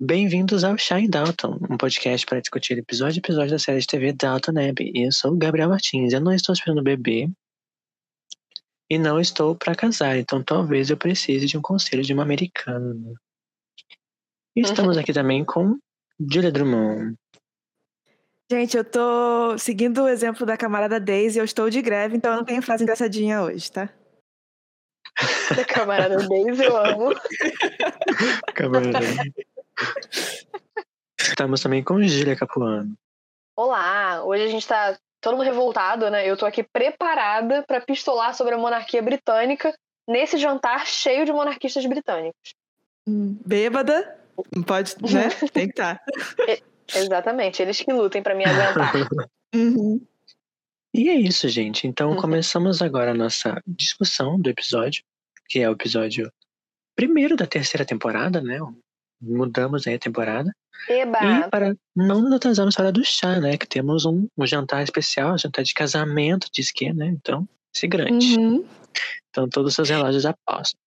Bem-vindos ao Shine Dalton, um podcast para discutir episódio a episódio da série de TV Dalton Abbey. Eu sou o Gabriel Martins, eu não estou esperando bebê e não estou para casar, então talvez eu precise de um conselho de uma americana. E estamos aqui também com Julia Drummond. Gente, eu tô seguindo o exemplo da camarada Daisy, eu estou de greve, então eu não tenho frase engraçadinha hoje, tá? Da camarada Daisy, eu amo. Camarada. Estamos também com Gília Capuano. Olá, hoje a gente tá todo mundo revoltado, né? Eu tô aqui preparada para pistolar sobre a monarquia britânica nesse jantar cheio de monarquistas britânicos. Hum, Bêbada, não pode, né? Tem que estar. Exatamente, eles que lutem para me aguentar. Uhum. E é isso, gente. Então Uhum. começamos agora a nossa discussão do episódio, que é o episódio primeiro da terceira temporada, né? Mudamos aí a temporada. Eba! E para não nos atrasarmos para do chá, né? Que temos um, um jantar especial, um jantar de casamento, diz que, né? Então, esse grande. Uhum. Então, todos os seus relógios apostam.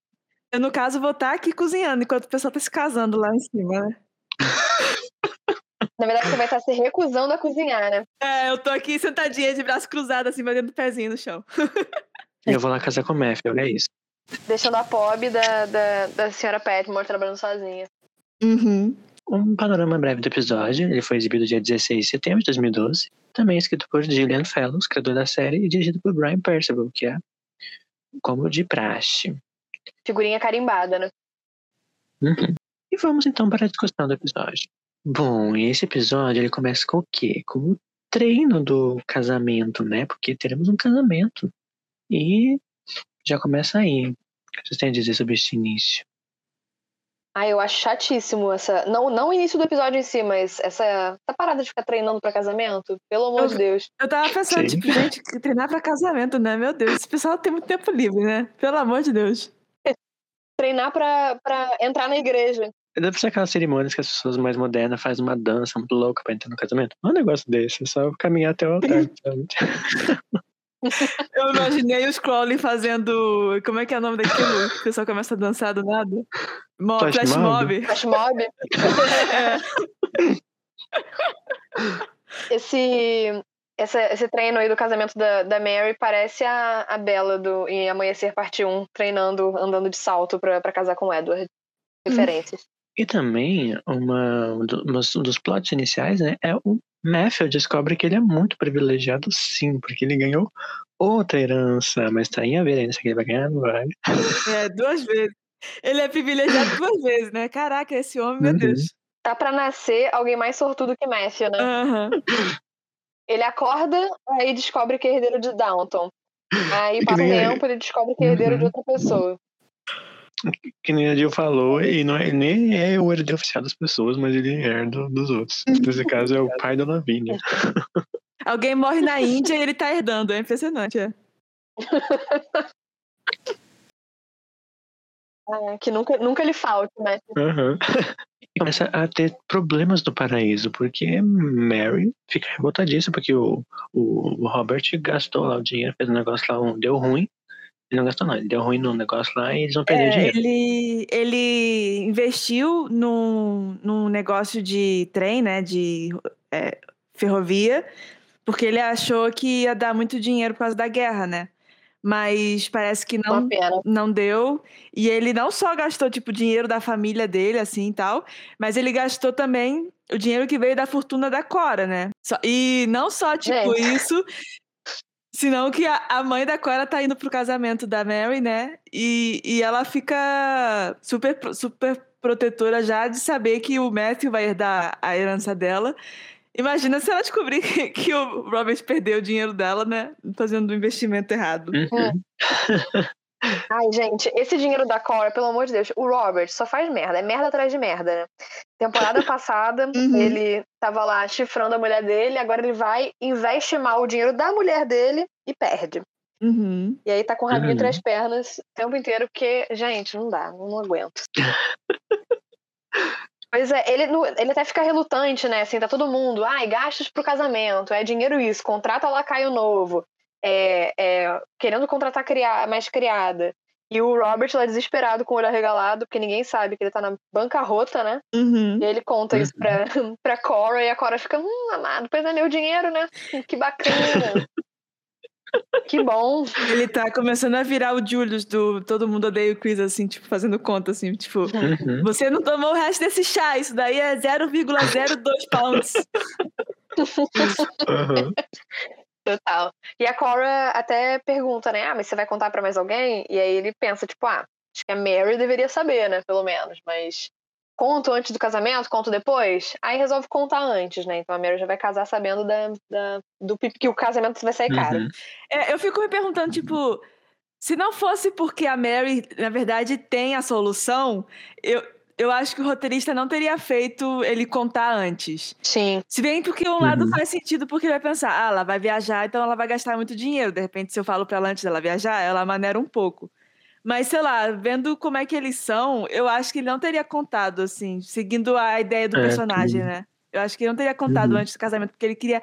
Eu, no caso, vou estar aqui cozinhando enquanto o pessoal tá se casando lá em cima, né? Na verdade, você vai estar se recusando a cozinhar, né? É, eu tô aqui sentadinha de braço cruzado, assim, batendo o pezinho no chão. E eu vou lá casar com o Matthew, é isso. Deixando a pob da, da, da senhora Petmore trabalhando sozinha. Uhum. Um panorama breve do episódio. Ele foi exibido dia 16 de setembro de 2012. Também escrito por Gillian Fellows, criador da série, e dirigido por Brian Percival, que é como de praxe. Figurinha carimbada, né? Uhum. E vamos então para a discussão do episódio. Bom, e esse episódio ele começa com o quê? Com o treino do casamento, né? Porque teremos um casamento. E já começa aí. O que vocês têm a dizer sobre este início? Ah, eu acho chatíssimo essa. Não, não o início do episódio em si, mas essa, essa parada de ficar treinando pra casamento. Pelo amor Eu- de Deus. Eu tava pensando, Sim. tipo, gente, que treinar pra casamento, né? Meu Deus, esse pessoal tem muito tempo livre, né? Pelo amor de Deus. Treinar pra, pra entrar na igreja. Deve ser aquelas cerimônias que as pessoas mais modernas fazem uma dança muito louca pra entrar no casamento. Não é um negócio desse, é só caminhar até o altar? Eu imaginei os Crowley fazendo. Como é que é o nome daquilo? O pessoal começa a dançar do nada. Mo Flash Flash mob? mob. Flash mob. É. esse, esse, esse treino aí do casamento da, da Mary parece a, a Bella do em Amanhecer Parte 1, treinando, andando de salto pra, pra casar com o Edward. Referências. E também, uma, um um dos plots iniciais, né, é o Matthew descobre que ele é muito privilegiado sim, porque ele ganhou outra herança, mas tá em a ver a herança que ele vai ganhar, não vai. É, duas vezes. Ele é privilegiado duas vezes, né? Caraca, esse homem, meu Uhum. Deus. Tá pra nascer alguém mais sortudo que Matthew, né? Aham. Ele acorda, aí descobre que é herdeiro de Downton. Aí passa um tempo, ele descobre que é herdeiro de Uhum. outra pessoa. Que nem a Jill falou, e não é, nem é o herdeiro oficial das pessoas, mas ele herda dos outros. Nesse caso é o pai da Lavínia. Alguém morre na Índia e ele tá herdando. É impressionante, é. Ah, que nunca, nunca lhe falte, né? E começa a ter problemas no paraíso, porque Mary fica revoltadíssima, porque o, o, o Robert gastou lá o dinheiro, fez um negócio lá, um, deu ruim. Ele não gastou não, ele deu ruim no negócio lá e eles vão perder o É, dinheiro. ele, ele investiu num, num negócio de trem, né? De é, ferrovia, porque ele achou que ia dar muito dinheiro por causa da guerra, né? Mas parece que não, não deu. E ele não só gastou, tipo, dinheiro da família dele, assim e tal, mas ele gastou também o dinheiro que veio da fortuna da Cora, né? Só- e não só, tipo, Gente. isso, senão que a, a mãe da Cora tá indo pro casamento da Mary, né? E, e ela fica super, super protetora já de saber que o Matthew vai herdar a herança dela. Imagina se ela descobrir que, que o Robert perdeu o dinheiro dela, né? Fazendo um investimento errado. Uhum. Ai, gente, esse dinheiro da Cora, pelo amor de Deus, o Robert só faz merda, é merda atrás de merda, né? Temporada passada, Uhum. ele tava lá chifrando a mulher dele, agora ele vai, investe mal o dinheiro da mulher dele e perde. Uhum. E aí tá com o rabinho Uhum. entre as pernas o tempo inteiro, porque, gente, não dá, não aguento. Pois é, ele, ele até fica relutante, né? Assim, tá todo mundo, ai, gastos pro casamento, é dinheiro isso, contrata lacaio novo, é, é, querendo contratar cria, mais criada. E o Robert lá desesperado, com o olho arregalado, porque ninguém sabe que ele tá na bancarrota, né? Uhum. E aí ele conta isso pra, pra Cora, e a Cora fica, hum, amado, pois é meu dinheiro, né? Que bacana. que bom. Ele tá começando a virar o Julius do Todo Mundo Odeia o Chris, assim, tipo, fazendo conta, assim, tipo... Uhum. Você não tomou o resto desse chá, isso daí é 0,02 pounds. Uhum. Total. E a Cora até pergunta, né? Ah, mas você vai contar pra mais alguém? E aí ele pensa, tipo, ah, acho que a Mary deveria saber, né? Pelo menos. Mas conto antes do casamento, conto depois? Aí resolve contar antes, né? Então a Mary já vai casar sabendo da, da- do que o casamento vai sair caro. Uhum. É, eu fico me perguntando, tipo, se não fosse porque a Mary, na verdade, tem a solução, eu, eu acho que o roteirista não teria feito ele contar antes. Sim. Se bem porque um lado Uhum. faz sentido, porque ele vai pensar, ah, ela vai viajar, então ela vai gastar muito dinheiro. De repente, se eu falo pra ela antes dela viajar, ela maneira um pouco. Mas, sei lá, vendo como é que eles são, eu acho que ele não teria contado, assim, seguindo a ideia do É, personagem, tudo. né? Eu acho que ele não teria contado Uhum. antes do casamento, porque ele queria.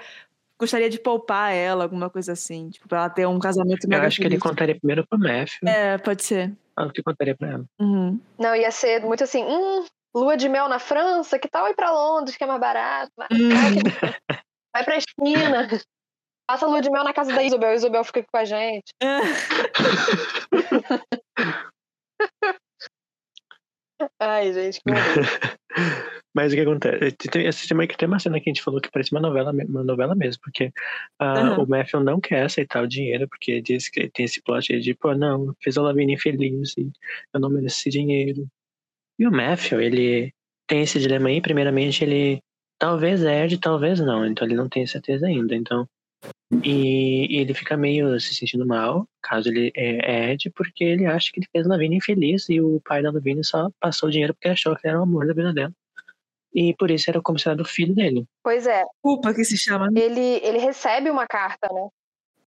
Gostaria de poupar ela, alguma coisa assim. Tipo, pra ela ter um casamento Eu acho que ele contaria primeiro pro Matthew. É, pode ser. Ah, o que contaria pra ela. Uhum. Não, ia ser muito assim, hum, lua de mel na França, que tal ir pra Londres, que é mais barato? Vai, Hum. que- vai pra China. Passa lua de mel na casa da Isabel, a Isabel fica aqui com a gente. Ai, gente, que. Mas o que acontece? Tem, esse tema que tem uma cena que a gente falou que parece uma novela, uma novela mesmo, porque ah, Aham. o Matthew não quer aceitar o dinheiro, porque diz que tem esse plot aí de, pô, não, fez a Lavinia infeliz e eu não mereço esse dinheiro. E o Matthew, ele tem esse dilema aí, primeiramente, ele talvez herde, talvez não, então ele não tem certeza ainda, então. E, e ele fica meio se sentindo mal, caso ele é, herde, porque ele acha que ele fez a Lavinia infeliz e o pai da Lavinia só passou o dinheiro porque achou que era o amor da vida dela. E por isso era considerado o filho dele. Pois é, Culpa que se chama. né? ele, ele recebe uma carta, né?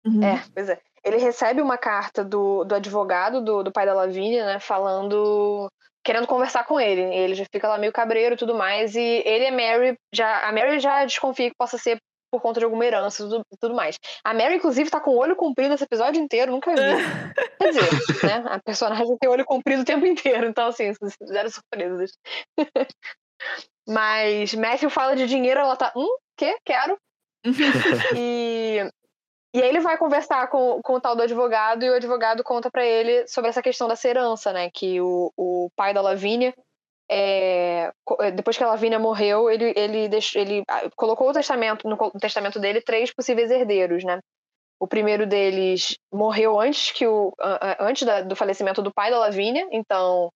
Uhum. É, pois é. Ele recebe uma carta do, do advogado do, do pai da Lavínia, né? Falando. Querendo conversar com ele. Ele já fica lá meio cabreiro e tudo mais. E ele e a Mary já. A Mary já desconfia que possa ser por conta de alguma herança e tudo, tudo mais. A Mary, inclusive, tá com o olho comprido esse episódio inteiro, nunca vi. Quer dizer, né? A personagem tem olho comprido o tempo inteiro, então, assim, zero surpresas. Mas Matthew fala de dinheiro, ela tá. Hum, quê? Quero. E, e aí ele vai conversar com, com o tal do advogado e o advogado conta pra ele sobre essa questão da herança, né? Que o, o pai da Lavínia, é, co- depois que a Lavínia morreu, ele, ele, deixou, ele ah, colocou o testamento, no testamento dele três possíveis herdeiros, né? O primeiro deles morreu antes que o a- a- antes da- do falecimento do pai da Lavínia, então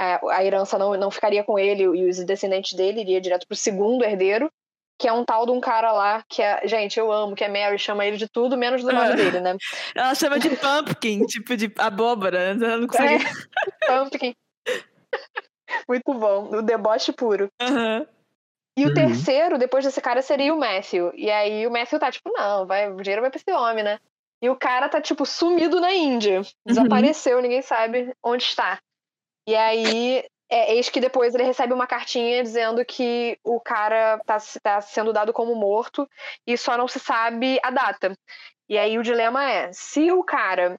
é, a herança não, não ficaria com ele e os descendentes dele iria direto pro segundo herdeiro, que é um tal de um cara lá que é, gente, eu amo, que é Mary, chama ele de tudo menos do nome Ah. dele, né? Ela chama de pumpkin, tipo de abóbora. né? Não consegue. Pumpkin. Muito bom, o deboche puro. Aham. E o Uhum. terceiro, depois desse cara, seria o Matthew. E aí o Matthew tá tipo, não, vai, o dinheiro vai pra esse homem, né? E o cara tá, tipo, sumido na Índia. Desapareceu, ninguém sabe onde está. E aí, é, eis que depois ele recebe uma cartinha dizendo que o cara tá, tá sendo dado como morto e só não se sabe a data. E aí o dilema é, se o cara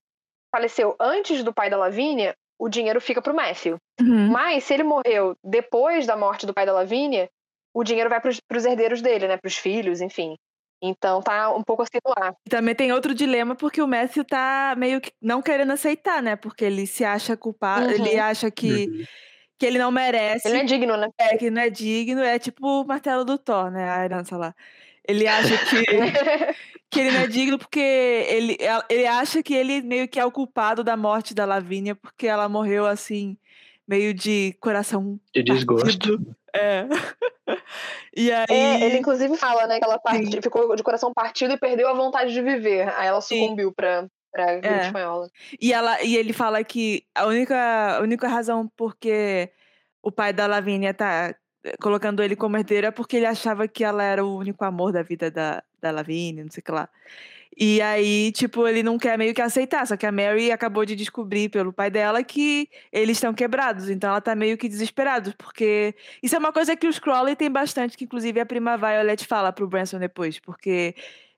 faleceu antes do pai da Lavínia, o dinheiro fica pro Matthew. Uhum. Mas se ele morreu depois da morte do pai da Lavínia, o dinheiro vai pros, pros herdeiros dele, né? Pros filhos, enfim. Então tá um pouco assim no ar. E Também tem outro dilema, porque o Matthew tá meio que não querendo aceitar, né? Porque ele se acha culpado, Uhum. ele acha que, Uhum. que ele não merece, Ele não é digno, né? é, que não é digno, é tipo o martelo do Thor, né? A herança lá. Ele acha que, que ele não é digno porque ele, ele acha que ele meio que é o culpado da morte da Lavínia, porque ela morreu assim, meio de coração De desgosto. partido. É. E aí. É, ele inclusive fala, né, que ela part- ficou de coração partido e perdeu a vontade de viver. Aí ela Sim. sucumbiu pra, pra gripe É. espanhola. E, ela, e ele fala que a única, a única razão porque o pai da Lavínia tá colocando ele como herdeiro é porque ele achava que ela era o único amor da vida da, da Lavínia, não sei o que lá. E aí, tipo, ele não quer meio que aceitar, só que a Mary acabou de descobrir pelo pai dela que eles estão quebrados, então ela tá meio que desesperada, porque isso é uma coisa que os Crowley tem bastante, que inclusive a prima Violet fala pro Branson depois, porque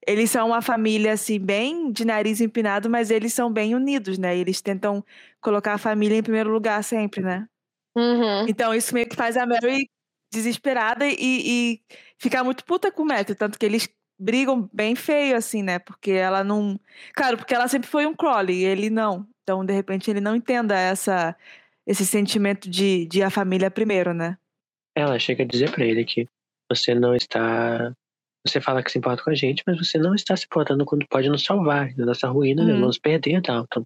eles são uma família, assim, bem de nariz empinado, mas eles são bem unidos, né? Eles tentam colocar a família em primeiro lugar sempre, né? Uhum. Então isso meio que faz a Mary desesperada e, e ficar muito puta com o Matthew, tanto que eles brigam bem feio, assim, né? Porque ela não... Claro, porque ela sempre foi um Crowley, e ele não. Então, de repente, ele não entenda essa, esse sentimento de, de a família primeiro, né? Ela chega a dizer pra ele que você não está. Você fala que se importa com a gente, mas você não está se importando quando pode nos salvar da nossa ruína, né? Uhum. Vamos perder Dalton.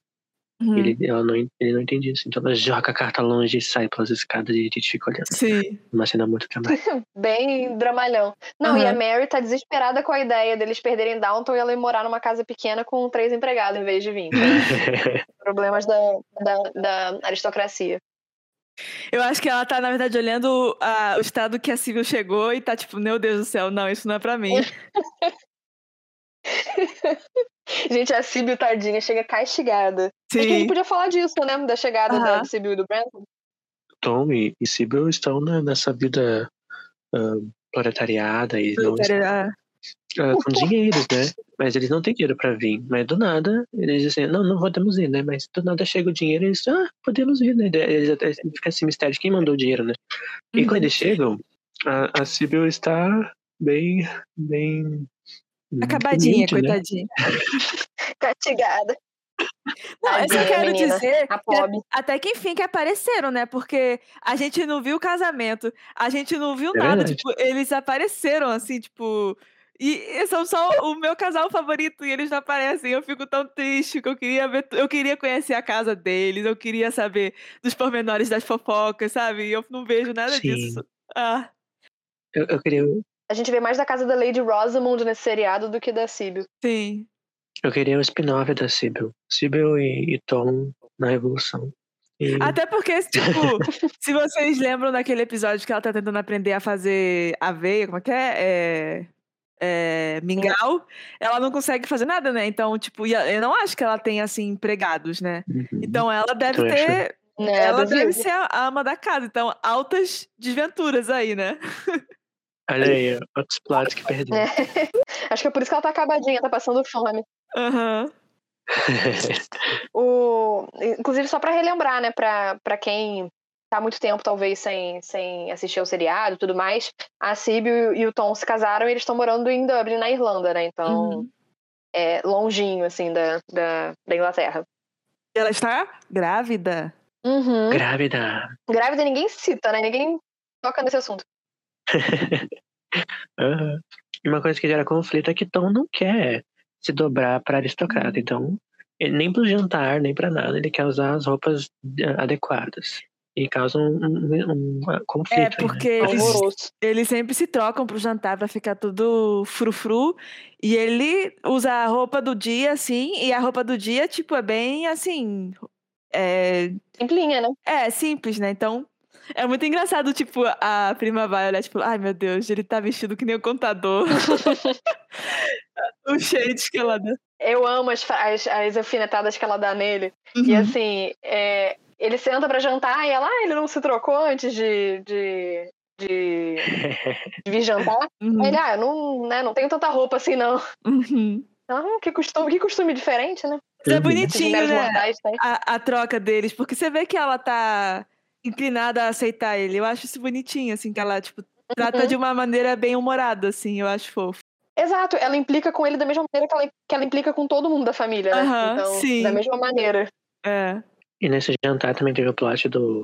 Uhum. Ele, ela não, ele não entende isso. Então ela joga a carta longe e sai pelas escadas e a gente fica olhando. Sim. Uma cena muito dramática. Bem dramalhão. Não, e a. Mary tá desesperada com a ideia deles perderem Downton e ela ir morar numa casa pequena com três empregados em vez de 20. Problemas da, da, da aristocracia. Eu acho que ela tá, na verdade, olhando a- o estado que a Civil chegou e tá tipo, meu Deus do céu, não, isso não é pra mim. Gente, a Sibyl tardinha chega castigada. Acho que a gente Sim. podia falar disso, né? Da chegada da. Sibyl e do Brandon. Tom e, e Sibyl estão na- nessa vida ah, proletariada e não ah, com dinheiros, né? Mas eles não têm dinheiro pra vir. Mas do nada, eles dizem, não, não podemos ir, né? Mas do nada chega o dinheiro e eles, ah, podemos ir, né? Eles até fica esse mistério de quem mandou o dinheiro, né? E Uhum. quando eles chegam, a, a Sibyl está bem, bem... Acabadinha, humilde, né? coitadinha. Castigada. Não, eu só quero menina. dizer A que até que enfim que apareceram, né? Porque a gente não viu o casamento, a gente não viu É nada, verdade. tipo, eles apareceram assim, tipo, e são só o meu casal favorito e eles não aparecem. Eu fico tão triste que eu queria ver, eu queria conhecer a casa deles, eu queria saber dos pormenores das fofocas, sabe? E eu não vejo nada Sim. disso. Ah, Eu, eu queria, A gente vê mais da casa da Lady Rosamond nesse seriado do que da Sibyl. sim. eu queria o spin-off da Sibyl. Sibyl e, e Tom na Revolução. E, Até porque, tipo, se vocês lembram daquele episódio que ela tá tentando aprender a fazer aveia, como é que é? É, é, mingau, ela não consegue fazer nada, né? Então, tipo, eu não acho que ela tenha, assim, empregados, né? Uhum. Então ela deve ter. Né? ela deve ser a ama da casa. Então, altas desventuras aí, né? Olha aí, outros plots que perdi. É. Acho que é por isso que ela tá acabadinha, tá passando fome. Aham. O... Inclusive, só pra relembrar, né, pra, pra quem tá há muito tempo, talvez, sem, sem assistir ao seriado e tudo mais, a Sibyl e o Tom se casaram e eles estão morando em Dublin, na Irlanda, né? Então, Uhum. é longinho, assim, da, da, da Inglaterra. E ela está grávida. Uhum. Grávida. Grávida ninguém cita, né? Ninguém toca nesse assunto. E uma coisa que gera conflito é que Tom não quer se dobrar pra aristocrata. Então, ele- nem pro jantar, nem pra nada, ele quer usar as roupas eh, adequadas. E causa um, um- um, ah, conflito. É, aí, né? porque eles, eles sempre se trocam pro jantar pra ficar tudo frufru. E ele usa a roupa do dia, assim, e a roupa do dia, tipo, é bem assim. É, Simplinha, né? é simples, né? Então. É muito engraçado, tipo, a prima Violet, tipo, ai meu Deus, ele tá vestido que nem o contador. o shade que ela dá. Eu amo as, as, as alfinetadas que ela dá nele. E Uhum. assim, é, ele senta pra jantar e ela, ah, ele não se trocou antes de, de, de, de vir jantar? Uhum. Ele, ah, eu não, né, não tenho tanta roupa assim, não. Uhum. "Hum, que, costume, que costume diferente, né? Mas é Uhum. Bonitinho, né? mortais têm. A, a troca deles, porque você vê que ela tá inclinada a aceitar ele. Eu acho isso bonitinho, assim, que ela, tipo, trata Uhum. de uma maneira bem humorada, assim, eu acho fofo. Exato, ela implica com ele da mesma maneira que ela, que ela implica com todo mundo da família, né? Aham, então, sim. da mesma maneira. É. E nesse jantar também teve o plot do,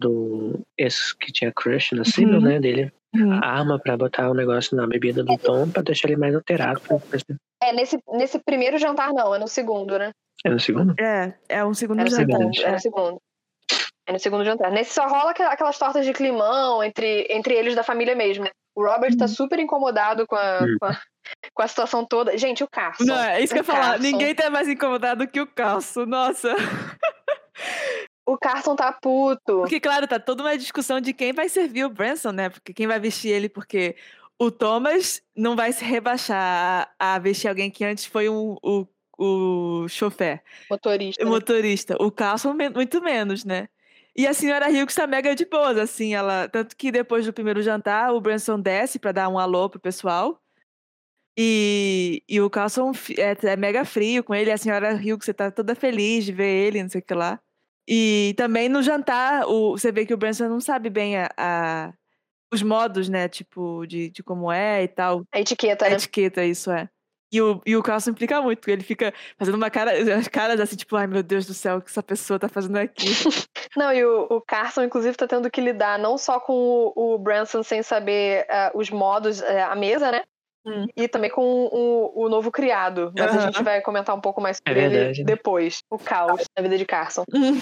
do esse que tinha crush na Sibyl, Uhum. né? Dele Uhum. arma pra botar o negócio na bebida do Tom pra deixar ele mais alterado. Pra... É, nesse, nesse primeiro jantar não, é no segundo, né? É no segundo? É, é um segundo É jantar. segundo, Verdade. é no segundo. É no segundo jantar. Nesse só rola aquela- aquelas tortas de climão entre, entre eles da família mesmo. O Robert tá Uhum. super incomodado com a, Hum. com a, com a situação toda. Gente, o Carson. Não, é isso que eu ia falar. Ninguém tá mais incomodado que o Carson. Nossa. O Carson tá puto. Porque, claro, tá toda uma discussão de quem vai servir o Branson, né? Porque quem vai vestir ele, porque o Thomas não vai se rebaixar a, vestir alguém que antes foi um, o, o chofer, Motorista. né? motorista. O Carson, muito menos, né? E a senhora Hughes tá mega de boas, assim, ela. Tanto que depois do primeiro jantar, o Branson desce pra dar um alô pro pessoal. E, e o Carlson é, é mega frio com ele, a senhora Hughes, tá toda feliz de ver ele, não sei o que lá. E também no jantar, o, você vê que o Branson não sabe bem a, a- os modos, né? Tipo, de, de como é e tal. A etiqueta, A né? etiqueta, isso é. E o, e o Carlson implica muito, porque ele fica fazendo uma cara, as caras assim, tipo, ai meu Deus do céu, o que essa pessoa tá fazendo aqui? Não, e o, o Carson, inclusive, tá tendo que lidar não só com o, o Branson sem saber ah, os modos, eh, a mesa, né? Hum. E também com o, o novo criado. Mas a Aham. gente vai comentar um pouco mais É sobre ele verdade, né? depois. O caos na vida de Carson. Hum.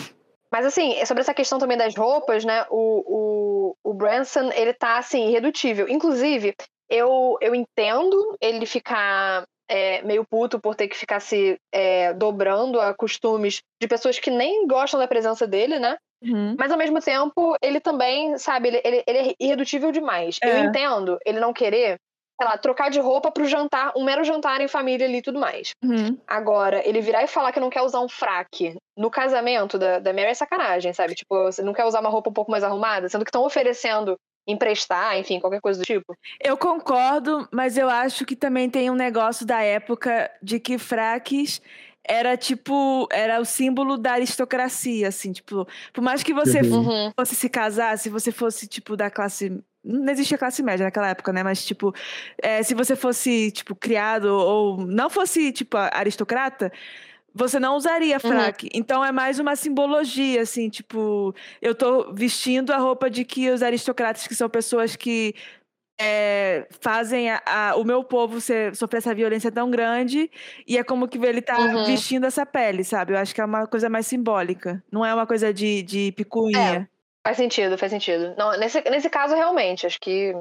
Mas assim, sobre essa questão também das roupas, né? O, o, o Branson, ele tá assim, irredutível. Inclusive, eu, eu entendo ele ficar é, meio puto por ter que ficar se é, dobrando a costumes de pessoas que nem gostam da presença dele, né? Uhum. Mas ao mesmo tempo, ele também, sabe, ele, ele, ele é irredutível demais. Eu É. entendo ele não querer, sei lá, trocar de roupa pro jantar, um mero jantar em família ali e tudo mais. Uhum. Agora, ele virar e falar que não quer usar um fraque no casamento da, da Mary é sacanagem, sabe? Tipo, você não quer usar uma roupa um pouco mais arrumada, sendo que estão oferecendo emprestar, enfim, qualquer coisa do tipo. Eu concordo, mas eu acho que também tem um negócio da época de que fraques era tipo, era o símbolo da aristocracia, assim, tipo, por mais que você Uhum. Uhum. fosse se casar, se você fosse, tipo, da classe. Não existia classe média naquela época, né? Mas, tipo, é, se você fosse, tipo, criado ou não fosse, tipo, aristocrata, você não usaria fraque. Então é mais uma simbologia, assim, tipo, eu tô vestindo a roupa de que os aristocratas, que são pessoas que é, fazem a- a- o meu povo ser, sofrer essa violência tão grande, e é como que ele tá Uhum. vestindo essa pele, sabe? Eu acho que é uma coisa mais simbólica. Não é uma coisa de, de picuinha. Faz sentido, faz sentido. Não, nesse, nesse caso, realmente, acho que.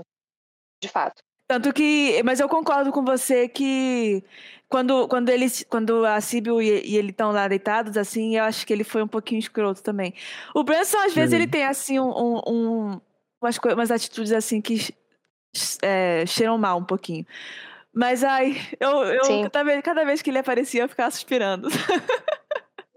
De fato. Tanto que. Mas eu concordo com você que quando, quando eles. Quando a Sibyl e, e ele estão lá deitados, assim, eu acho que ele foi um pouquinho escroto também. O Branson, às vezes, ele tem assim um, um- um- umas, umas atitudes assim que é, cheiram mal um pouquinho. Mas ai, eu, eu cada, vez, cada vez que ele aparecia, eu ficava suspirando.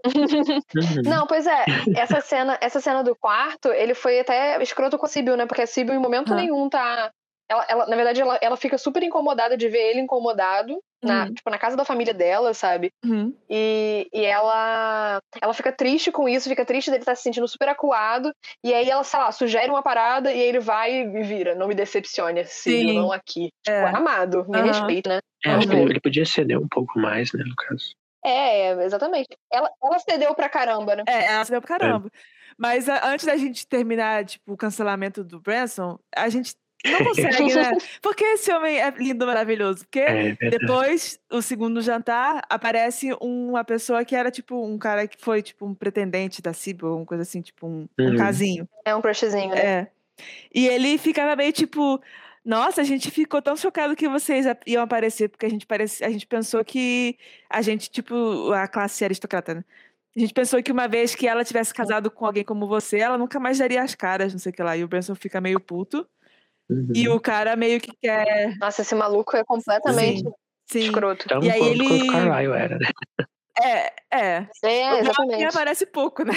Uhum. Não, pois é, essa cena, essa cena do quarto, ele foi até escroto com a Sibyl, né? Porque a Sibyl, em momento Ah. nenhum, tá. Ela, ela- na verdade, ela, ela fica super incomodada de ver ele incomodado, na, Uhum. tipo, na casa da família dela, sabe? Uhum. E, e ela, ela fica triste com isso, fica triste dele estar se sentindo super acuado. E aí ela, sei lá, sugere uma parada e aí ele vai e vira. Não me decepcione, Sibyl, Sim. não aqui. Tipo, É. amado, me Aham. respeita, né? É, acho que Uhum. ele, podia ceder um pouco mais, né, no caso. É, exatamente. Ela, ela cedeu pra caramba, né? É, ela se deu pra caramba. Mas a- antes da gente terminar, tipo, o cancelamento do Branson, a gente não consegue, né? Porque esse homem é lindo, maravilhoso. Porque É verdade. depois, o segundo jantar, aparece uma pessoa que era, tipo, um cara que foi, tipo, um pretendente da Sibyl, uma coisa assim, tipo, um, um Uhum. casinho. É um crushzinho, né? É. E ele ficava meio, tipo... Nossa, a gente ficou tão chocado que vocês iam aparecer, porque a gente, parece, a gente pensou que a gente, tipo, a classe aristocrata, né? A gente pensou que uma vez que ela tivesse casado com alguém como você, ela nunca mais daria as caras, não sei o que lá. E o Branson fica meio puto. Uhum. E o cara meio que quer. Nossa, esse maluco é completamente Sim. escroto. Tão E aí quanto ele- o Carlyle era, né? É, é. É, O exatamente. aparece pouco, né?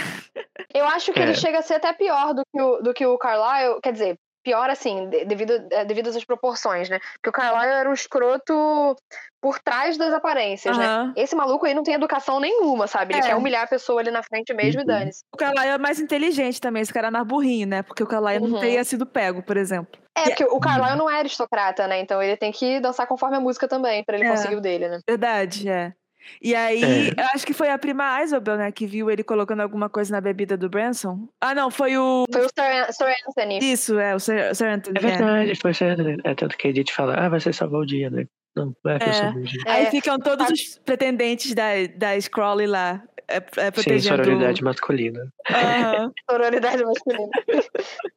Eu acho que É. ele chega a ser até pior do que o, do que o Carlyle. Quer dizer, pior assim, de- devido, é, devido às proporções, né? Porque o Carlyle era um escroto por trás das aparências, né? Aham. Esse maluco aí não tem educação nenhuma, sabe? Ele É. quer humilhar a pessoa ali na frente mesmo e Uhum. dane-se. O Carlyle é mais inteligente também, esse cara é mais burrinho, né? Porque o Carlyle não Uhum. teria sido pego, por exemplo. É, porque o Carlyle não é aristocrata, né? Então ele tem que dançar conforme a música também, pra ele É. conseguir o dele, né? Verdade, é. E aí, É. eu acho que foi a prima Isabel, né, que viu ele colocando alguma coisa na bebida do Branson. Ah, não, foi o. Foi o Sir, Sir Anthony. Isso, é, o Sir, Sir Anthony. É verdade, foi certo, né? É tanto que a Edith fala, ah, você salvou o dia, né? Não, vai que eu É. salvei o dia. Aí É, ficam todos os pretendentes da, da Scrolly lá, é, é, Sim, protegendo. sororidade masculina. Aham. Sororidade masculina.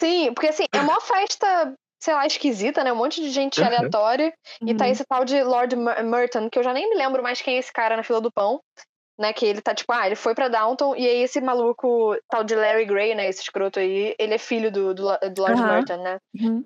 Sim, porque assim, é uma festa sei lá, esquisita, né? Um monte de gente Uhum. aleatória. E tá Uhum. esse tal de Lord Mer- Merton, que eu já nem me lembro mais quem é esse cara na fila do pão. Né, que ele tá tipo, ah, ele foi pra Downton, e aí esse maluco, tal de Larry Gray, né, esse escroto aí, ele é filho do, do, do Lord Aham. Merton, né? Uhum.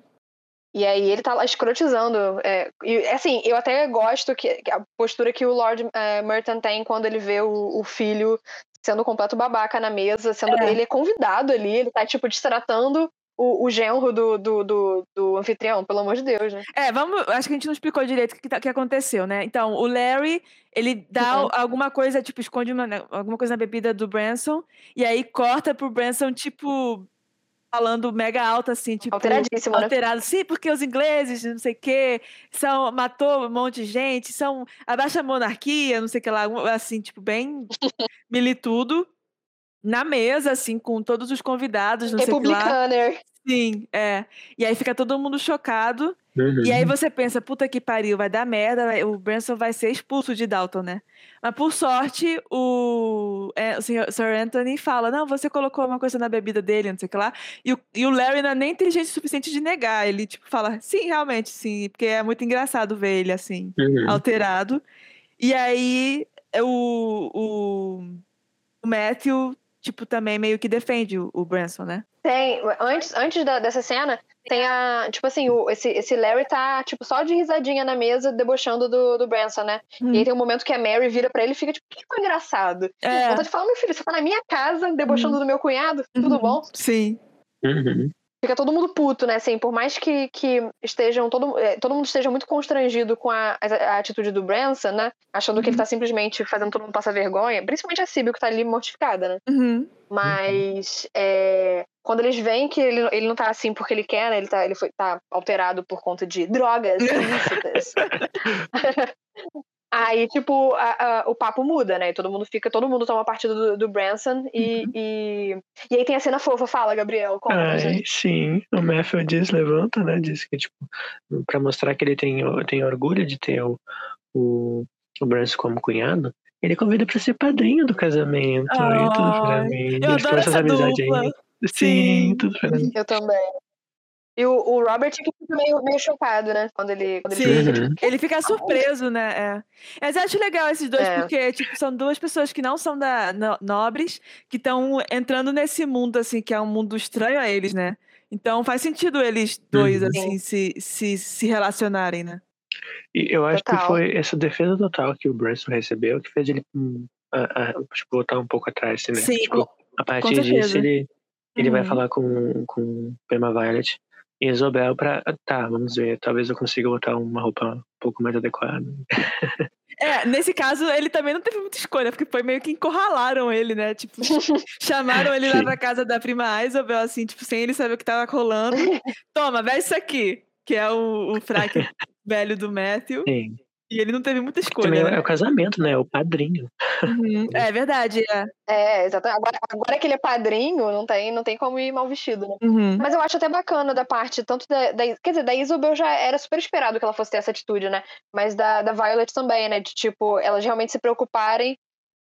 E aí ele tá lá escrotizando. É, e assim, eu até gosto que, que a postura que o Lord é, Merton tem quando ele vê o, o filho sendo um completo babaca na mesa, sendo É. ele é convidado ali, ele tá tipo destratando o, o genro do, do, do, do anfitrião, pelo amor de Deus, né? É, vamos. Acho que a gente não explicou direito o que, tá- que aconteceu, né? Então, o Larry, ele dá Uhum. al- alguma coisa, tipo, esconde uma- né, alguma coisa na bebida do Branson, e aí corta pro Branson, tipo, falando mega alto, assim, tipo. Alteradíssimo, né? Alterado, sim, porque os ingleses, não sei o quê, são, matou um monte de gente, são, abaixa a monarquia, não sei o que lá, assim, tipo, bem militudo, na mesa, assim, com todos os convidados, não sei o que lá. Republicaner. Sim, é. E aí fica todo mundo chocado, Uhum. e aí você pensa, puta que pariu, vai dar merda, vai- o Branson vai ser expulso de Dalton, né? Mas por sorte, o, é, o senhor, Sir Anthony fala, não, você colocou uma coisa na bebida dele, não sei o que lá. E o, e o Larry não é nem inteligente o suficiente de negar. Ele, tipo, fala, sim, realmente, sim, porque é muito engraçado ver ele assim, Uhum. alterado. E aí o, o, o Matthew, tipo, também meio que defende o, o Branson, né? Tem, antes, antes da- dessa cena, tem a. Tipo assim, o, esse, esse Larry tá, tipo, só de risadinha na mesa, debochando do, do Branson, né? E aí tem um momento que a Mary vira pra ele e fica, tipo, que foi engraçado. É. Vontade de falar, meu filho, você tá na minha casa, debochando do meu cunhado, tudo Uhum. bom? Sim. Uhum. Fica todo mundo puto, né? Assim, por mais que, que estejam, todo, eh, todo mundo esteja muito constrangido com a, a, a atitude do Branson, né? Achando que ele tá simplesmente fazendo todo mundo passar vergonha. Principalmente a Sibyl, que tá ali mortificada, né? Uhum. Mas é, quando eles veem que ele, ele não tá assim porque ele quer, né? Ele, tá, ele foi, tá alterado por conta de drogas ilícitas. Aí, tipo, a- a- o papo muda, né? E todo mundo fica, todo mundo toma partido do, do Branson e, e. E aí tem a cena fofa, fala, Gabriel. Pra Ai, gente. sim, o Matthew diz, levanta, né? Diz que, tipo, pra mostrar que ele tem, tem orgulho de ter o, o, o Branson como cunhado, ele convida pra ser padrinho do casamento. e tudo pra mim. eu adoro essa amizade dupla. aí. Sim, Sim. tudo pra mim. Eu também. E o, o Robert que fica meio, meio chocado, né? Quando ele. Quando Sim. ele Uhum. Ele fica surpreso, né? É. Mas eu acho legal esses dois, É. porque, tipo, são duas pessoas que não são da no- nobres, que estão entrando nesse mundo, assim, que é um mundo estranho a eles, né? Então faz sentido eles dois, Uhum. assim, se, se, se relacionarem, né? E eu acho que Total. foi essa defesa total que o Branson recebeu que fez ele hum, a- a- tipo, voltar um pouco atrás, né? Sim, Tipo, a partir disso, ele, ele vai Uhum. falar com, com Prima Violet e Isabel pra. Tá, vamos ver. Talvez eu consiga botar uma roupa um pouco mais adequada. É, nesse caso, ele também não teve muita escolha, porque foi meio que encurralaram ele, né? Tipo, chamaram ele lá pra casa da prima Isabel, assim, tipo, sem ele saber o que tava rolando. Toma, veste isso aqui, que é o, o fraque velho do Matthew. Sim. E ele não teve muita Também escolha, é né? o casamento, né? O padrinho. Uhum. É verdade, é. É, exatamente. Agora, agora que ele é padrinho, não tem, não tem como ir mal vestido, né? Uhum. Mas eu acho até bacana da parte, tanto da, da- Quer dizer, da Isabel já era super esperado que ela fosse ter essa atitude, né? Mas da, da Violet também, né? De, tipo, elas realmente se preocuparem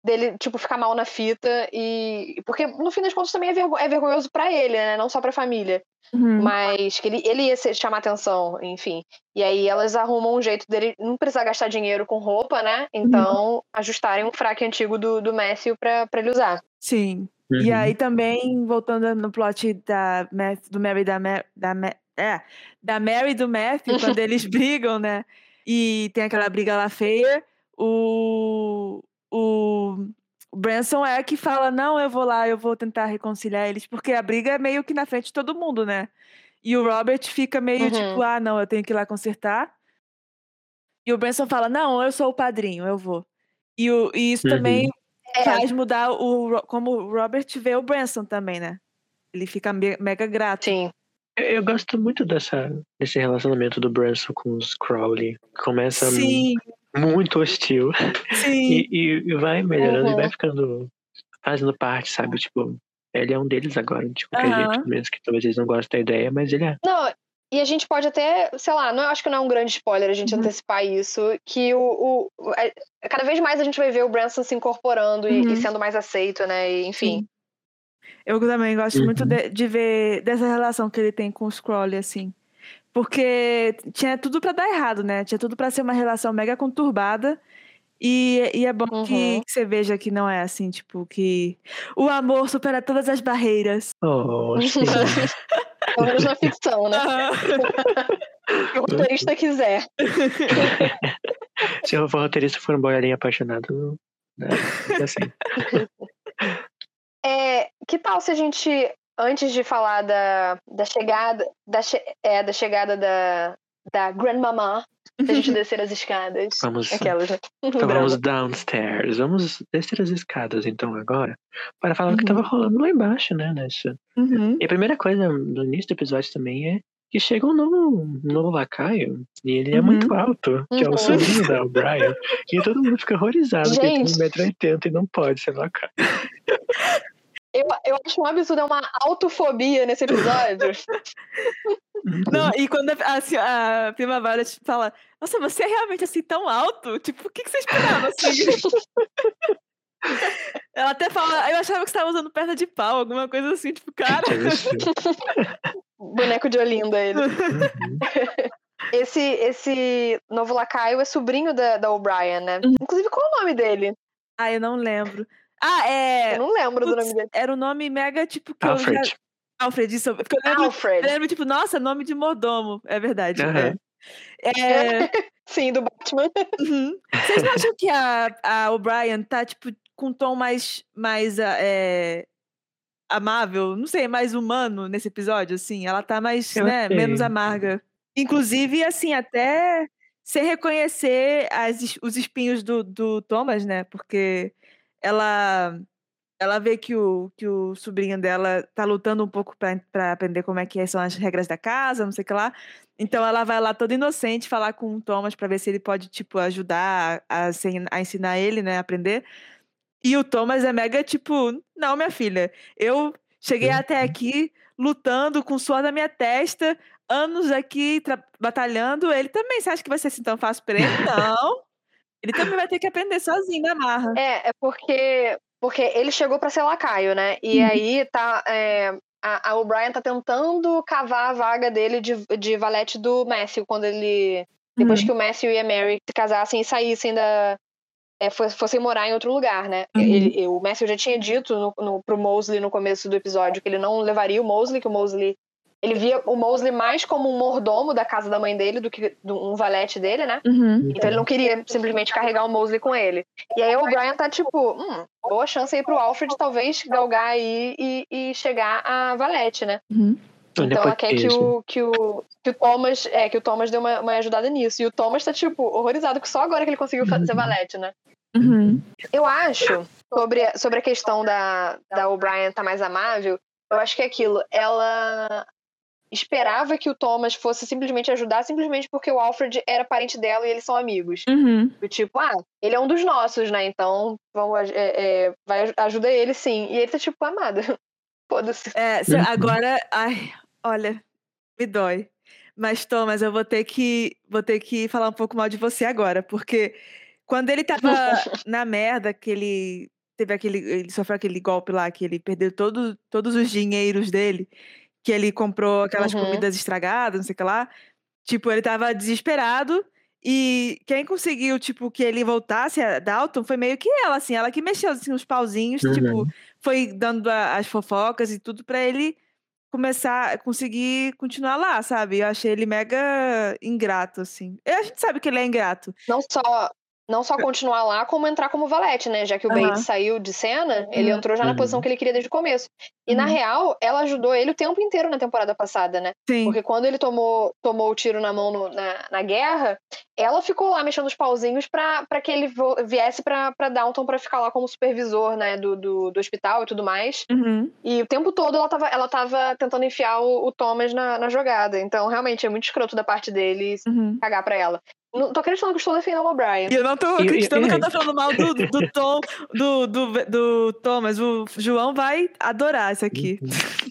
dele, tipo, ficar mal na fita e... Porque, no fim das contas, também é, vergo- é vergonhoso pra ele, né? Não só pra família. Uhum. Mas que ele, ele ia se- chamar atenção, enfim. E aí elas arrumam um jeito dele não precisar gastar dinheiro com roupa, né? Então, ajustarem um fraque antigo do, do Matthew pra, pra ele usar. Sim. E Uhum. aí também, voltando no plot da, Math- do Mary e da, Ma- da, Ma- é, da Mary e do Matthew, quando eles brigam, né? E tem aquela briga lá feia, o, o, Branson é que fala, não, eu vou lá, eu vou tentar reconciliar eles, porque a briga é meio que na frente de todo mundo, né? E o Robert fica meio Uhum. tipo, ah, não, eu tenho que ir lá consertar. E o Branson fala, não, eu sou o padrinho, eu vou. E, o, e isso Uhum. também É. faz mudar o como o Robert vê o Branson também, né? Ele fica me- mega grato. Sim. Eu, eu gosto muito dessa, desse relacionamento do Branson com os Crowley. Começa Sim, muito hostil sim. e, e- e vai melhorando e Uhum. vai ficando. fazendo parte, sabe? Tipo, ele é um deles agora, de qualquer Aham. jeito, mesmo que talvez eles não gostem da ideia, mas ele é. Não, e a gente pode até, sei lá, não acho que não é um grande spoiler a gente Uhum. antecipar isso, que o, o- é- cada vez mais a gente vai ver o Branson se incorporando e, Uhum. e sendo mais aceito, né? E, enfim. Sim. Eu também gosto muito Uhum. de, de ver dessa relação que ele tem com os Crowley, assim. Porque tinha tudo pra dar errado, né? Tinha tudo pra ser uma relação mega conturbada. E, e é bom Uhum. que, que você veja que não é assim, tipo, que o amor supera todas as barreiras. Oh. Pelo menos na ficção, né? Se o roteirista quiser. Se o roteirista for um boiarinho apaixonado, né? é assim. É, que tal se a gente, antes de falar da, da chegada, da, che- é, da chegada da, da Grandmamá, se a gente descer as escadas. Vamos, Aquelas, né? então vamos downstairs. Vamos descer as escadas então agora para falar o que Uhum. tava rolando lá embaixo, né? Nessa. Uhum. E a primeira coisa no início do episódio também é que chega um novo, um novo lacaio e ele é Uhum. muito alto, que é o Uhum. sobrinho da O'Brien. E todo mundo fica horrorizado que ele Gente. tem 1,80m e não pode ser lacaio. Eu, eu acho um absurdo, é uma autofobia nesse episódio. Não, e quando a, assim, a prima Violet fala, nossa, você é realmente assim tão alto? Tipo, o que, que você esperava assim? Ela até fala, eu achava que você estava usando perna de pau, alguma coisa assim, tipo, cara. Boneco de Olinda, ele. Uhum. Esse, esse novo lacaio é sobrinho da, da O'Brien, né? Uhum. Inclusive, qual é o nome dele? Ah, eu não lembro. Ah, é. Eu não lembro do Putz, nome dele. Era um nome mega, tipo, que eu já... Alfred. Alfred, isso. Porque eu lembro, eu Alfred. lembro, tipo, nossa, nome de mordomo. É verdade. Aham. É. É, Sim, do Batman. uhum. Vocês não acham que a, a O'Brien tá, tipo, com um tom mais, mais ah, é, amável? Não sei, mais humano nesse episódio, assim? Ela tá mais, Eu né, menos achei. amarga. Inclusive, assim, até sem reconhecer as os espinhos do, do Thomas, né? Porque ela ela vê que o, que o sobrinho dela tá lutando um pouco para aprender como é que são as regras da casa, não sei o que lá. Então ela vai lá toda inocente falar com o Thomas para ver se ele pode, tipo, ajudar a, a ensinar ele, né, a aprender. E o Thomas é mega, tipo, não, minha filha, eu cheguei até aqui lutando com o suor da minha testa, anos aqui batalhando. Ele também, você acha que vai ser assim tão fácil pra ele? Não. Ele também vai ter que aprender sozinho na marra. É, é porque, porque ele chegou pra ser lacaio, né? E Uhum. aí tá. é, a, a O'Brien tá tentando cavar a vaga dele de, de valete do Matthew quando ele. Depois Uhum. que o Matthew e a Mary se casassem e saíssem da. É, fo- fossem morar em outro lugar, né? Uhum. Ele- o Matthew já tinha dito no, no, pro Mosley no começo do episódio que ele não levaria o Mosley, que o Mosley. Ele via o Mosley mais como um mordomo da casa da mãe dele do que um valete dele, né? Uhum. Então ele não queria simplesmente carregar o Mosley com ele. E aí o Brian tá tipo, hum, boa chance aí pro Alfred talvez galgar aí e, e chegar a Valete, né? Uhum. Então ela quer que o, que o, que o Thomas, é, que o Thomas deu uma, uma ajudada nisso. E o Thomas tá, tipo, horrorizado, que só agora que ele conseguiu fazer Uhum. Valete, né? Uhum. Eu acho, sobre, a- sobre a questão da, da O'Brien tá mais amável, eu acho que é aquilo, ela esperava que o Thomas fosse simplesmente ajudar, simplesmente porque o Alfred era parente dela e eles são amigos. Uhum. Do tipo, ah, ele é um dos nossos, né? Então, vamos, é, é, vai, ajuda ele sim. E ele tá tipo, amada, foda-se. É, agora, ai, olha, me dói. Mas Thomas, eu vou ter que vou ter que falar um pouco mal de você agora, porque quando ele tava na merda, que ele teve aquele, ele sofreu aquele golpe lá, que ele perdeu todo, todos os dinheiros dele, que ele comprou aquelas Uhum. comidas estragadas, não sei o que lá. Tipo, ele tava desesperado. E quem conseguiu, tipo, que ele voltasse a Dalton foi meio que ela, assim, ela que mexeu assim, os pauzinhos, Uhum. tipo, foi dando a- as fofocas e tudo pra ele começar, conseguir continuar lá, sabe? Eu achei ele mega ingrato, assim. E a gente sabe que ele é ingrato. Não só, não só continuar lá, como entrar como valete, né? Já que o. Bates saiu de cena, ele Uhum. entrou já na Uhum. posição que ele queria desde o começo. E na Uhum. real, ela ajudou ele o tempo inteiro na temporada passada, né? Sim. Porque quando ele tomou, tomou o tiro na mão no- na, na guerra, ela ficou lá mexendo os pauzinhos pra, pra que ele viesse pra, pra Downton pra ficar lá como supervisor, né, do, do, do hospital e tudo mais. Uhum. E o tempo todo ela tava, ela tava tentando enfiar o, o Thomas na, na jogada. Então, realmente, é muito escroto da parte dele Uhum. cagar pra ela. Não tô acreditando que eu estou defendendo o O'Brien. E eu não tô acreditando que eu tô falando mal do, do Tom, do, do, do Thomas. O João vai adorar isso aqui.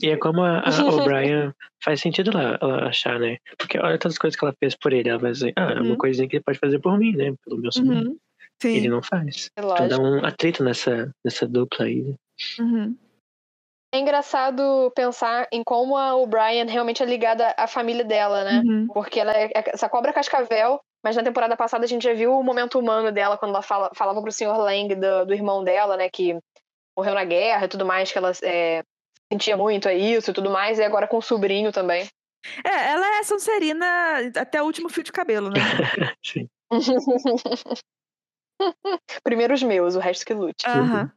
E é como a, a O'Brien faz sentido ela, ela achar, né? Porque olha todas as coisas que ela fez por ele. Ela vai dizer, ah, é uma Uhum. coisinha que ele pode fazer por mim, né? Pelo meu sobrinho. Uhum. Sim. Ele não faz. É Então lógico. dá um atrito nessa, nessa dupla aí. Uhum. É engraçado pensar em como a O'Brien realmente é ligada à família dela, né? Uhum. Porque ela é essa cobra cascavel, mas na temporada passada a gente já viu o momento humano dela quando ela fala, falava pro Sr. Lang do, do irmão dela, né? Que morreu na guerra e tudo mais, que ela é, sentia muito a isso e tudo mais, e agora com o sobrinho também. É, ela é Sonserina até o último fio de cabelo, né? Sim. Primeiro os meus, o resto que lute. Aham.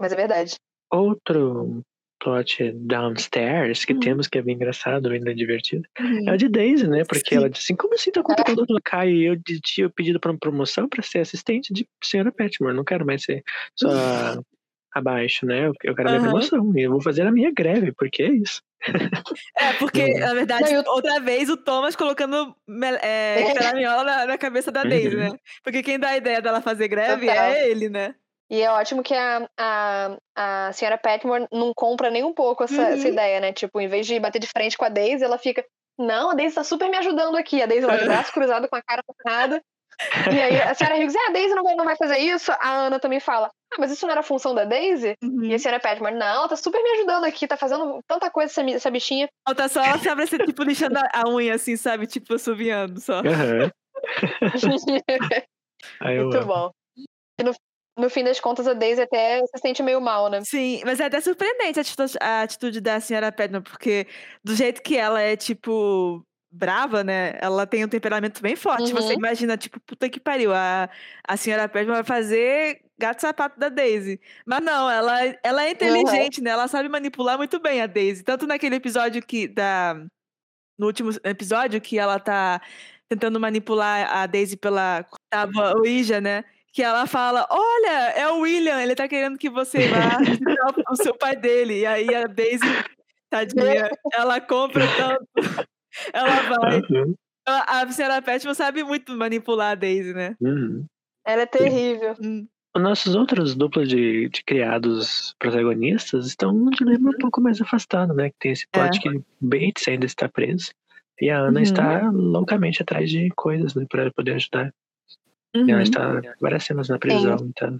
Mas é verdade. Outro plot downstairs que Hum. temos que é bem engraçado, bem divertido. Uhum. É o de Daisy, né? Porque Sim. ela disse assim, como assim tá contratando outro Kai? E eu tinha pedido pra uma promoção pra ser assistente de senhora Petmore. Não quero mais ser só abaixo, né? Eu, eu quero a minha promoção. E eu vou fazer a minha greve, porque é isso. É, porque, Não. na verdade, Não, e o- outra vez o Thomas colocando é, caraminhola na, na cabeça da Daisy, Uhum. né? Porque quem dá a ideia dela fazer greve Total. é ele, né? E é ótimo que a, a, a senhora Petmore não compra nem um pouco essa, Uhum. essa ideia, né? Tipo, em vez de bater de frente com a Daisy, ela fica, não, a Daisy tá super me ajudando aqui. A Daisy lá de braço cruzado com a cara focada. E aí a senhora Hughes, ah, a Daisy não vai, não vai fazer isso. A Ana também fala, ah, mas isso não era função da Daisy? Uhum. E a senhora Petmore, não, ela tá super me ajudando aqui, tá fazendo tanta coisa essa, essa bichinha. Falta só ela sabe ser tipo lixando a- unha, assim, sabe? Tipo, assoviando só. Eu Muito amo. bom. E no, no fim das contas, a Daisy até se sente meio mal, né? Sim, mas é até surpreendente a atitude, a atitude da senhora Pedro, porque do jeito que ela é, tipo, brava, né? Ela tem um temperamento bem forte. Você Uhum. imagina, tipo, puta que pariu, a, a senhora Pedro vai fazer gato sapato da Daisy. Mas não, ela, ela é inteligente, né? Ela sabe manipular muito bem a Daisy. Tanto naquele episódio que da no último episódio que ela tá tentando manipular a Daisy pela tábua Ouija, né? Que ela fala: Olha, é o William, ele tá querendo que você vá o- seu pai dele. E aí a Daisy, tadinha, ela compra tanto. Ela vai. Uhum. A, a senhora Petman sabe muito manipular a Daisy, né? Uhum. Ela é terrível. Hum. Os nossos outros duplas de, de criados protagonistas estão num dilema um pouco mais afastado, né? Que tem esse plot É. que Bates ainda está preso. E a Ana Uhum. está loucamente atrás de coisas, né? Pra poder ajudar. E Uhum. ela está várias cenas na prisão, então.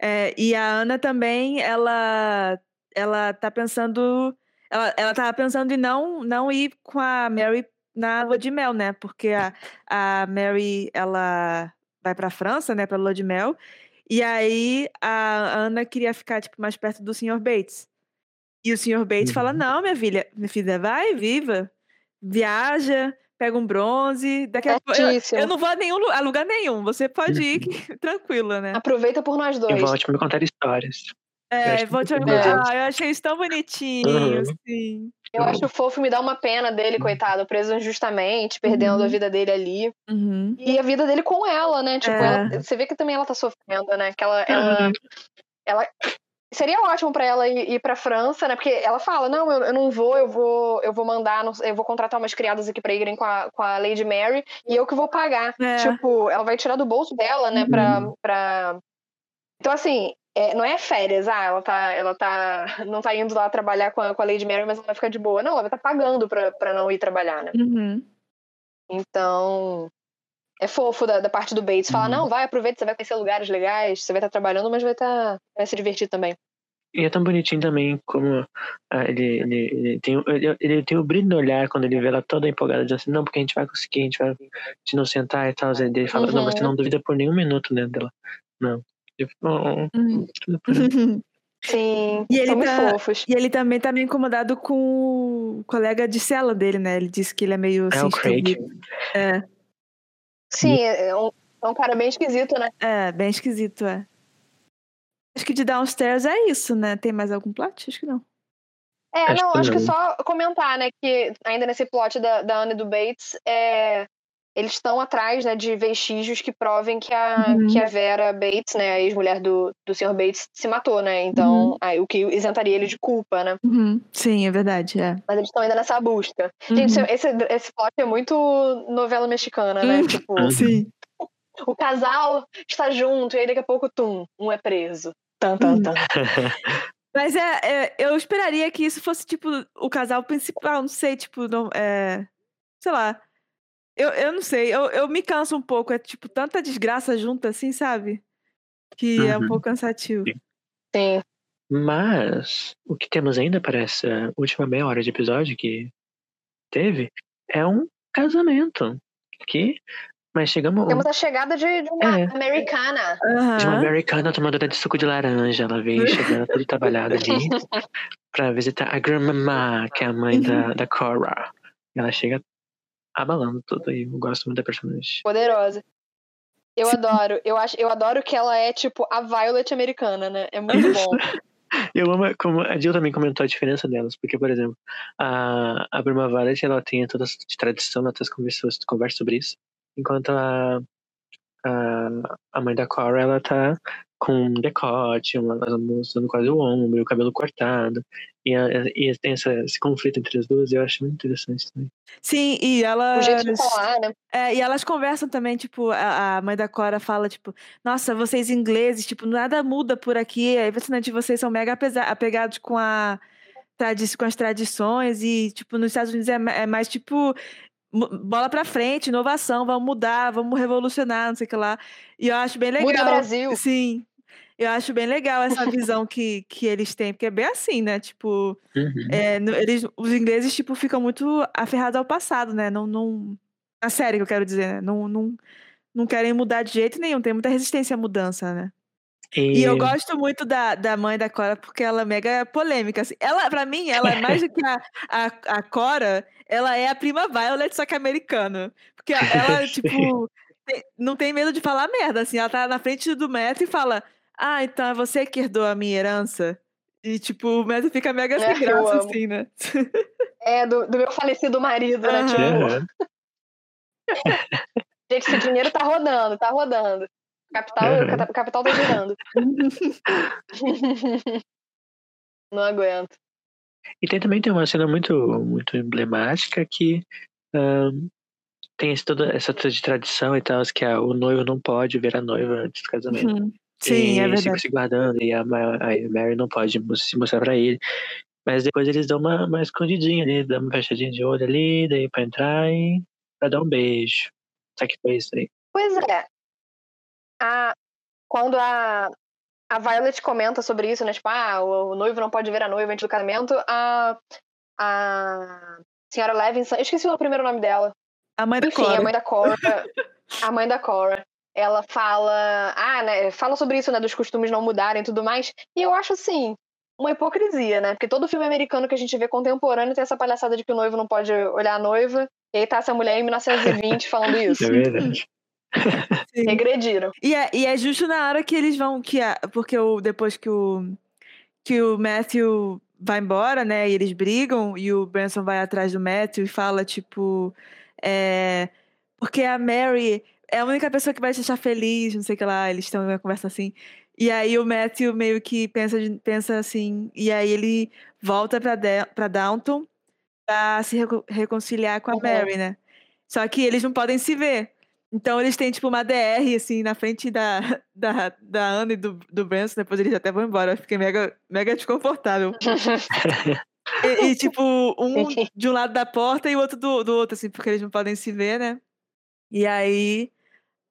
É, e a Ana também, ela, ela tá pensando, ela, ela tava pensando em não, não ir com a Mary na lua de mel, né? Porque a, a Mary, ela vai pra França, né, pra lua de mel, e aí a Ana queria ficar, tipo, mais perto do Sr. Bates. E o Sr. Bates fala, Uhum. não, minha filha, minha filha, vai, viva, viaja, pega um bronze, daqui a pouco... Eu, eu não vou a, nenhum, a lugar nenhum, você pode ir, que- tranquila, né? Aproveita por nós E dois. volte me contar histórias. É, acho vou te bom. Ah, eu achei isso tão bonitinho, Uhum. assim. Eu acho fofo, me dá uma pena dele, coitado, preso injustamente, perdendo a Uhum. vida dele ali. Uhum. E a vida dele com ela, né? Tipo, É. ela- você vê que também ela tá sofrendo, né? Que ela. ela, ela seria ótimo pra ela ir, ir pra França, né? Porque ela fala: não, eu, eu não vou, eu vou, eu vou mandar, eu vou contratar umas criadas aqui pra irem com a, com a Lady Mary e eu que vou pagar. É. Tipo, ela vai tirar do bolso dela, né? Pra. pra... Então, assim. é, não é férias, ah, ela tá, ela tá, não tá indo lá trabalhar com a, com a Lady Mary, mas ela vai ficar de boa. Não, ela vai estar pagando pra, pra não ir trabalhar, né? Uhum. Então, é fofo da, da parte do Bates. Falar, Uhum. não, vai, aproveita, você vai conhecer lugares legais, você vai estar trabalhando, mas vai estar. vai se divertir também. E é tão bonitinho também como ah, ele, ele, ele, tem, o- ele, ele tem o brilho no olhar quando ele vê ela toda empolgada, dizendo assim, não, porque a gente vai conseguir, a gente vai se não sentar e tal. Ele fala, não, mas você Uhum. não duvida por nenhum minuto, né, dela. Não. Eu, oh, Uhum. tudo por aí. Sim, E ele são muito tá- fofos. E ele também tá meio incomodado com o colega de cela dele, né? Ele disse que ele é meio. É assim, o Craig. É, Sim, é um, é um cara bem esquisito, né? é, bem esquisito, é. Acho que de downstairs é isso, né? Tem mais algum plot? Acho que não. É, Acho não, que acho que não. só comentar, né, que ainda nesse plot da, da Anne e do Bates, é, eles estão atrás, né, de vestígios que provem que a, Uhum. que a Vera Bates, né, a ex-mulher do, do Sr. Bates, se matou, né? Então, Uhum. aí, o que isentaria ele de culpa, né? Uhum. Sim, é verdade, é. Mas eles estão ainda nessa busca. Gente, Uhum. esse, esse plot é muito novela mexicana, né? Uhum. Tipo, Sim. o casal está junto e aí daqui a pouco, tum, um é preso. Tan, tan, Uhum. tan. Mas é, é, eu esperaria que isso fosse, tipo, o casal principal, não sei, tipo, não, é, sei lá. Eu, eu não sei, eu, eu me canso um pouco, é tipo tanta desgraça junta assim, sabe? Que é um Uhum. pouco cansativo. Sim. Sim. Mas o que temos ainda para essa última meia hora de episódio que teve é um casamento. Que, mas chegamos. Temos a chegada de, de uma É. americana. de uma americana tomadora de suco de laranja. Ela veio chegando toda trabalhada ali pra visitar a grandmamá, que é a mãe da, da Cora. Ela chega abalando tudo e eu gosto muito da personagem. Poderosa. Eu adoro. Eu, acho, eu adoro que ela é tipo a Violet americana, né? É muito bom. Eu amo como a Jill também comentou a diferença delas, porque, por exemplo, a, a Bruma Violet, ela tem toda essa tradição, ela até conversa, sobre isso, enquanto a, a, a mãe da Cora, ela tá com um decote, uma, mostrando quase o ombro, o cabelo cortado, e, a, e tem essa, esse conflito entre as duas, eu acho muito interessante também. Sim, e O jeito de elas. falar, né? É, e elas conversam também, tipo, a, a mãe da Cora fala, tipo, nossa, vocês ingleses, tipo, nada muda por aqui, é impressionante, vocês são mega apegados com a com as tradições e, tipo, nos Estados Unidos é, é mais, tipo, bola pra frente, inovação, vamos mudar, vamos revolucionar, não sei o que lá. E eu acho bem legal. Muda Brasil. Sim. Eu acho bem legal essa visão que, que eles têm, porque é bem assim, né? Tipo, Uhum. é, no- eles, os ingleses, tipo, ficam muito aferrados ao passado, né? Não, não, a série que eu quero dizer, né? Não, não, não querem mudar de jeito nenhum, tem muita resistência à mudança, né? E eu gosto muito da, da mãe da Cora porque ela é mega polêmica. Assim. Ela, pra mim, ela é mais do que a, a, a Cora, ela é a prima Violet, só que americana. Porque ela, tipo, tem- não tem medo de falar merda, assim. Ela tá na frente do Matt e fala: Ah, então é você que herdou a minha herança? E, tipo, o Matt fica mega É, sem graça, assim, né? É, do, do meu falecido marido, né? Tipo, Uhum. gente, esse dinheiro tá rodando, tá rodando. Capital, Uhum. capital tá girando. Não aguento. E tem, também tem uma cena muito, muito emblemática que ahn, tem esse, toda essa tradição e tal, que a- o noivo não pode ver a noiva antes do casamento. Uhum. Sim, e é verdade. se guardando, e a, Ma- a Mary não pode se mostrar pra ele. Mas depois eles dão uma, uma escondidinha ali, dão uma fechadinha de olho ali, daí pra entrar e pra dar um beijo. Só que foi isso aí. Pois é. A, quando a, a Violet comenta sobre isso, né? Tipo, ah, o, o noivo não pode ver a noiva antes do casamento, a, a senhora Levinson, eu esqueci o primeiro nome dela. A mãe da Enfim, Cora. a mãe da Cora. a mãe da Cora. Ela fala. Ah, né? Fala sobre isso, né? Dos costumes não mudarem e tudo mais. E eu acho assim. Uma hipocrisia, né? Porque todo filme americano que a gente vê contemporâneo tem essa palhaçada de que o noivo não pode olhar a noiva. E aí tá essa mulher em 1920 falando isso. É verdade. Sim. Regrediram. E é, e é justo na hora que eles vão. Que a, porque o, depois que o, que o Matthew vai embora, né? E eles brigam, e o Branson vai atrás do Matthew e fala, tipo. É, porque a Mary é a única pessoa que vai te deixar feliz, não sei o que lá. Eles estão uma conversa assim. E aí o Matthew meio que pensa, pensa assim. E aí ele volta pra, De, pra Downton pra se reco- reconciliar com a Uhum. Mary, né? Só que eles não podem se ver. Então eles têm, tipo, uma DR, assim, na frente da, da, da Ana e do, do Branson. Depois eles até vão embora. Eu fiquei mega, mega desconfortável. E, e, tipo, um de um lado da porta e o outro do, do outro, assim, porque eles não podem se ver, né? E aí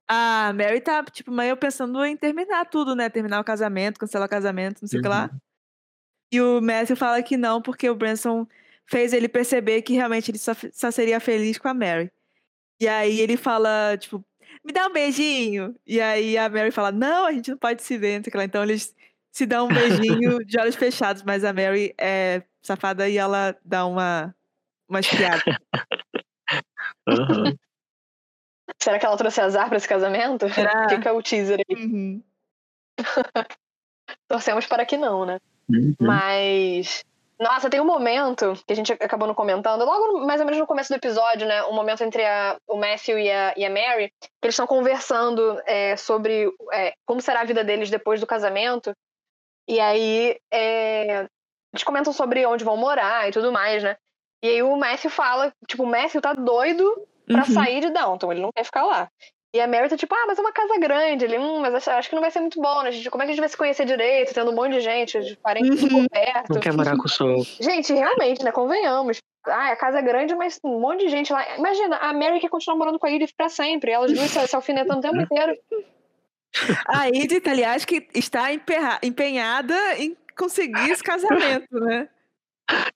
a Mary tá, tipo, meio pensando em terminar tudo, né? Terminar o casamento, cancelar o casamento, não sei o que lá. E o Matthew fala que não, porque o Branson fez ele perceber que realmente ele só, só seria feliz com a Mary. E aí ele fala, tipo, me dá um beijinho. E aí a Mary fala, não, a gente não pode se ver, não sei o que lá. Então eles se dão um beijinho de olhos fechados, mas a Mary é safada e ela dá uma, uma espiada. Aham. Será que ela trouxe azar pra esse casamento? Será? Fica o teaser aí. Uhum. Torcemos para que não, né? Uhum. Mas. Nossa, tem um momento que a gente acabou não comentando, logo mais ou menos no começo do episódio, né? Um momento entre a- o Matthew e a, e a Mary, que eles estão conversando é, sobre é, como será a vida deles depois do casamento. E aí é, eles comentam sobre onde vão morar e tudo mais, né? E aí o Matthew fala, tipo, o Matthew tá doido pra Uhum. sair de Downton, ele não quer ficar lá. E a Mary tá tipo, ah, mas é uma casa grande. Ele, hum, mas acho, acho que não vai ser muito bom, né? gente? Como é que a gente vai se conhecer direito, tendo um monte de gente, de parentes Uhum. perto? Não quer morar com o sol. Gente, realmente, né? Convenhamos. Ah, a casa é grande, mas um monte de gente lá. Imagina, a Mary quer continuar morando com a Edith pra sempre. Elas duas se, se alfinetando o tempo inteiro. A Edith, aliás, que está empenhada em conseguir esse casamento, né?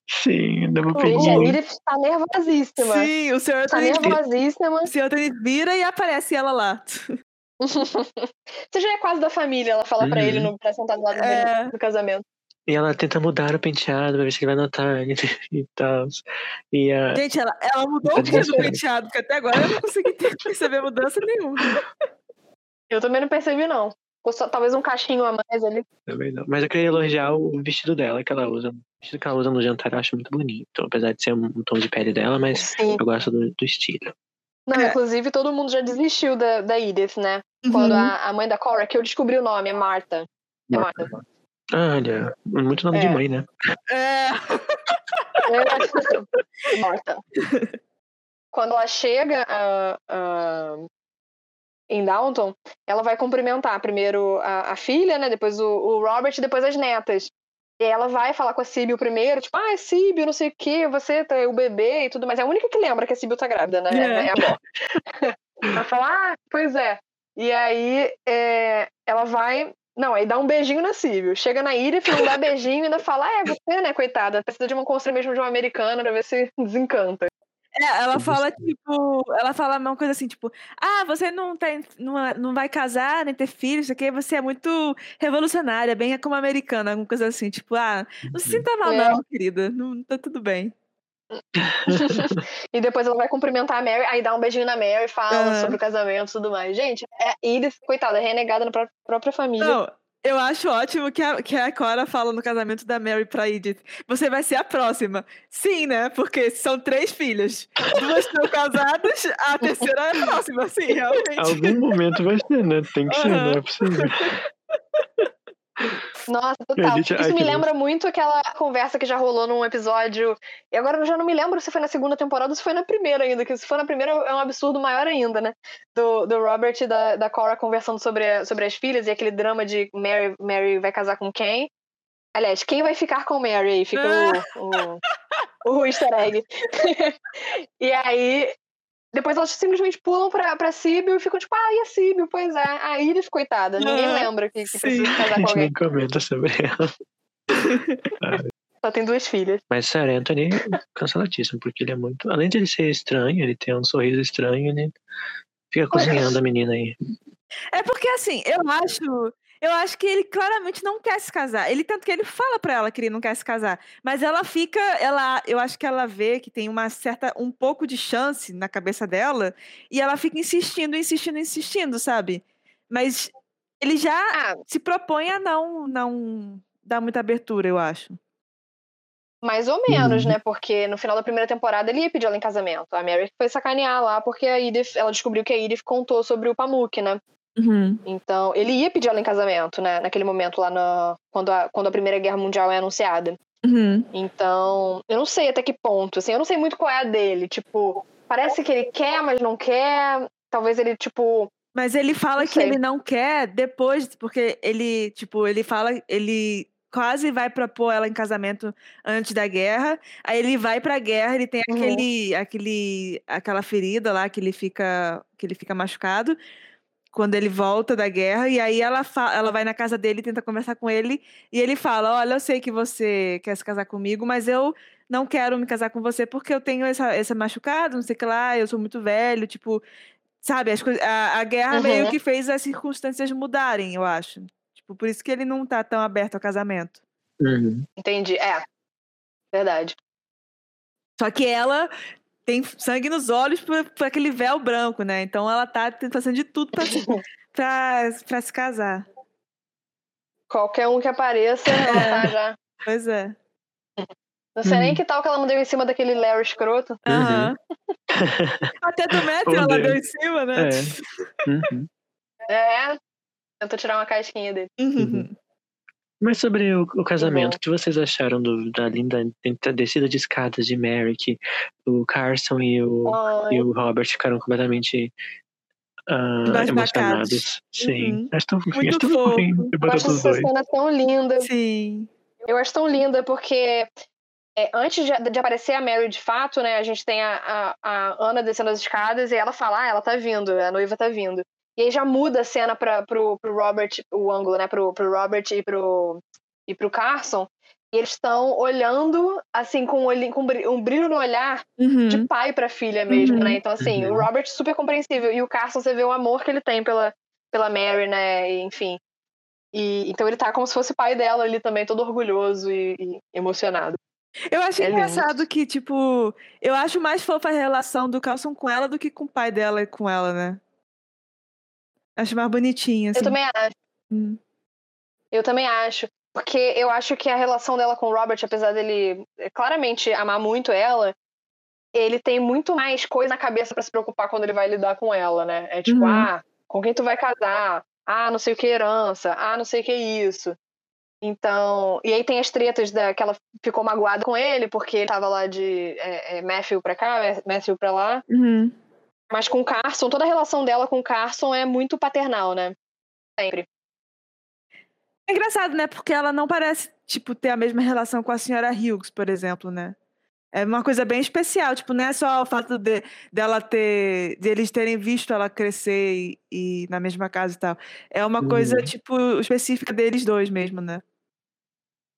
Sim, dá pra Gente, a pedir. Edith tá nervosíssima. Sim, o senhor Tá Anthony, nervosíssima. o senhor Anthony vira e aparece ela lá. Você já é quase da família, ela fala pra Uhum. ele no, pra sentar do lado É. dele no casamento. E ela tenta mudar o penteado pra ver se ele vai notar e tal. E a. Gente, ela, ela mudou Tá o desesperada. penteado? Porque até agora eu não consegui perceber mudança nenhuma. Eu também não percebi, não. Só- talvez um cachinho a mais ali. Também não. Mas eu queria elogiar o vestido dela que ela usa. O vestido que ela usa no jantar eu acho muito bonito. Apesar de ser um, tom de pele dela, mas Sim. eu gosto do, do estilo. Não, É. inclusive todo mundo já desistiu da, da Edith, né? Quando Uhum. a, a mãe da Cora, que eu descobri o nome, é Marta. É Marta. Olha, muito nome de É. mãe, né? É. É, Marta. Quando ela chega ah, ah, em Downton, ela vai cumprimentar primeiro a, a filha, né? Depois o, o Robert e depois as netas. E aí ela vai falar com a Sibyl primeiro, tipo, ah, Sibyl, não sei o quê, você tá o bebê e tudo mais. É a única que lembra que a Sibyl tá grávida, né? É. É, a avó. ela fala, ah, pois é. E aí é, ela vai. Não, aí dá um beijinho na Sibyl. Chega na Edith, não dá beijinho e ainda fala, ah, é você, né, coitada? Precisa de uma conselho mesmo de uma americana pra ver se desencanta. É, ela fala, tipo, ela fala uma coisa assim, tipo, ah, você não tem, não, é- não vai casar, nem ter filhos, isso aqui, você é muito revolucionária, bem como americana, alguma coisa assim, tipo, ah, não se sinta mal, É. não, querida. Não tá tudo bem. e depois ela vai cumprimentar a Mary, aí dá um beijinho na Mary, fala Aham. sobre o casamento e tudo mais. Gente, é Edith, coitada, é renegada na pró- própria família. Não, eu acho ótimo que a, que a Cora fala no casamento da Mary pra Edith. Você vai ser a próxima. Sim, né? Porque são três filhas. Duas estão casadas, a terceira é a próxima, sim, realmente. Algum momento vai ser, né? Tem que ser, Aham. não é possível. Nossa, total. Ai, Isso me que lembra muito aquela conversa que já rolou num episódio. E agora eu já não me lembro se foi na segunda temporada ou se foi na primeira ainda. Que se for na primeira é um absurdo maior ainda, né? Do, do Robert e da, da Cora conversando sobre, sobre as filhas e aquele drama de Mary, Mary vai casar com quem. Aliás, quem vai ficar com Mary? Aí fica o, o, o easter egg. e aí, depois elas simplesmente pulam pra, pra Sibyl e ficam tipo, ah, e a Sibyl? Pois é. A Iris, coitada. Ninguém Ah, lembra que, que precisa A casar com gente alguém. nem comenta sobre ela. Só tem duas filhas. Mas sério, Anthony é canceladíssimo, porque ele é muito. Além de ele ser estranho, ele tem um sorriso estranho, ele fica cozinhando a menina aí. É porque assim, eu acho. Eu acho que ele claramente não quer se casar. Ele tanto que ele fala pra ela que ele não quer se casar, mas ela fica, ela, eu acho que ela vê que tem uma certa um pouco de chance na cabeça dela e ela fica insistindo, insistindo, insistindo, sabe? Mas ele já Ah, se propõe a não não dar muita abertura, eu acho. mais ou menos, Uhum. né? Porque no final da primeira temporada ele ia pedir ela em casamento. A Mary foi sacanear lá porque a Edith, ela descobriu que a Edith contou sobre o Pamuk, né? Então, ele ia pedir ela em casamento, né? Naquele momento lá na, quando, a, quando a Primeira Guerra Mundial é anunciada. Uhum. Então, eu não sei até que ponto, assim, eu não sei muito qual é a dele. Tipo, parece que ele quer, mas não quer. Talvez ele, tipo. Mas ele fala que ele não quer depois, porque ele, tipo, ele fala, ele quase vai propor ela em casamento antes da guerra. Aí ele vai pra guerra, ele tem Uhum. aquele, aquele, aquela ferida lá que ele fica, que ele fica machucado quando ele volta da guerra. E aí ela, ela vai na casa dele, tenta conversar com ele e ele fala: Olha, eu sei que você quer se casar comigo, mas eu não quero me casar com você porque eu tenho essa, essa machucado, não sei o que lá, eu sou muito velho, tipo, sabe, as a, a guerra meio Uhum. que fez as circunstâncias mudarem, eu acho. Tipo, por isso que ele não tá tão aberto ao casamento. Uhum. Entendi. É. Verdade. Só que ela tem sangue nos olhos por, por aquele véu branco, né? Então ela tá fazendo de tudo pra, se- pra, pra se casar. Qualquer um que apareça, ela tá já. Pois é. Não sei nem Uhum. que tal que ela não deu em cima daquele Larry escroto. Aham. Até do metro Oh, ela Deus. deu em cima, né? É. Uhum. É. Tentou tirar uma casquinha dele. Uhum. Mas sobre o, o casamento, bom. o que vocês acharam do, da linda da descida de escadas de Mary, que o Carson e o, e o Robert ficaram completamente Embasbacados. emocionados. Sim. Uhum. Acho tão, Muito acho tão fofo. eu depois acho essa dois. cena tão linda. Sim. Eu acho tão linda porque é, antes de, de aparecer a Mary de fato, né, a gente tem a, a, a Ana descendo as escadas e ela fala, ah, ela tá vindo, a noiva tá vindo. E aí já muda a cena pra, pro, pro Robert, o ângulo, né, pro, pro Robert e pro, e pro Carson, e eles estão olhando, assim, com, um olhinho- com um brilho no olhar Uhum. de pai pra filha mesmo, Uhum. né? Então, assim, Uhum. o Robert super compreensível. E o Carson, você vê o amor que ele tem pela, pela Mary, né? E, enfim. E, então ele tá como se fosse pai dela ali também, todo orgulhoso e, e emocionado. Eu acho É lindo. engraçado que, tipo, eu acho mais fofa a relação do Carlson com ela do que com o pai dela e com ela, né? Acho mais bonitinho, assim. Eu também acho. Hum. Eu também acho. Porque eu acho que a relação dela com o Robert, apesar dele eh, claramente amar muito ela, ele tem muito mais coisa na cabeça pra se preocupar quando ele vai lidar com ela, né? É tipo, Uhum. ah, com quem tu vai casar? Ah, não sei o que herança. Ah, não sei o que isso. Então, e aí tem as tretas da que ela ficou magoada com ele porque ele tava lá de é, é, Matthew pra cá, Matthew pra lá. Uhum. Mas com o Carson, toda a relação dela com o Carson é muito paternal, né? Sempre. É engraçado, né? Porque ela não parece, tipo, ter a mesma relação com a senhora Hughes, por exemplo, né? É uma coisa bem especial, tipo, não é só o fato de dela ter, de eles terem visto ela crescer e, e na mesma casa e tal. É uma coisa, Uhum. tipo, específica deles dois mesmo, né?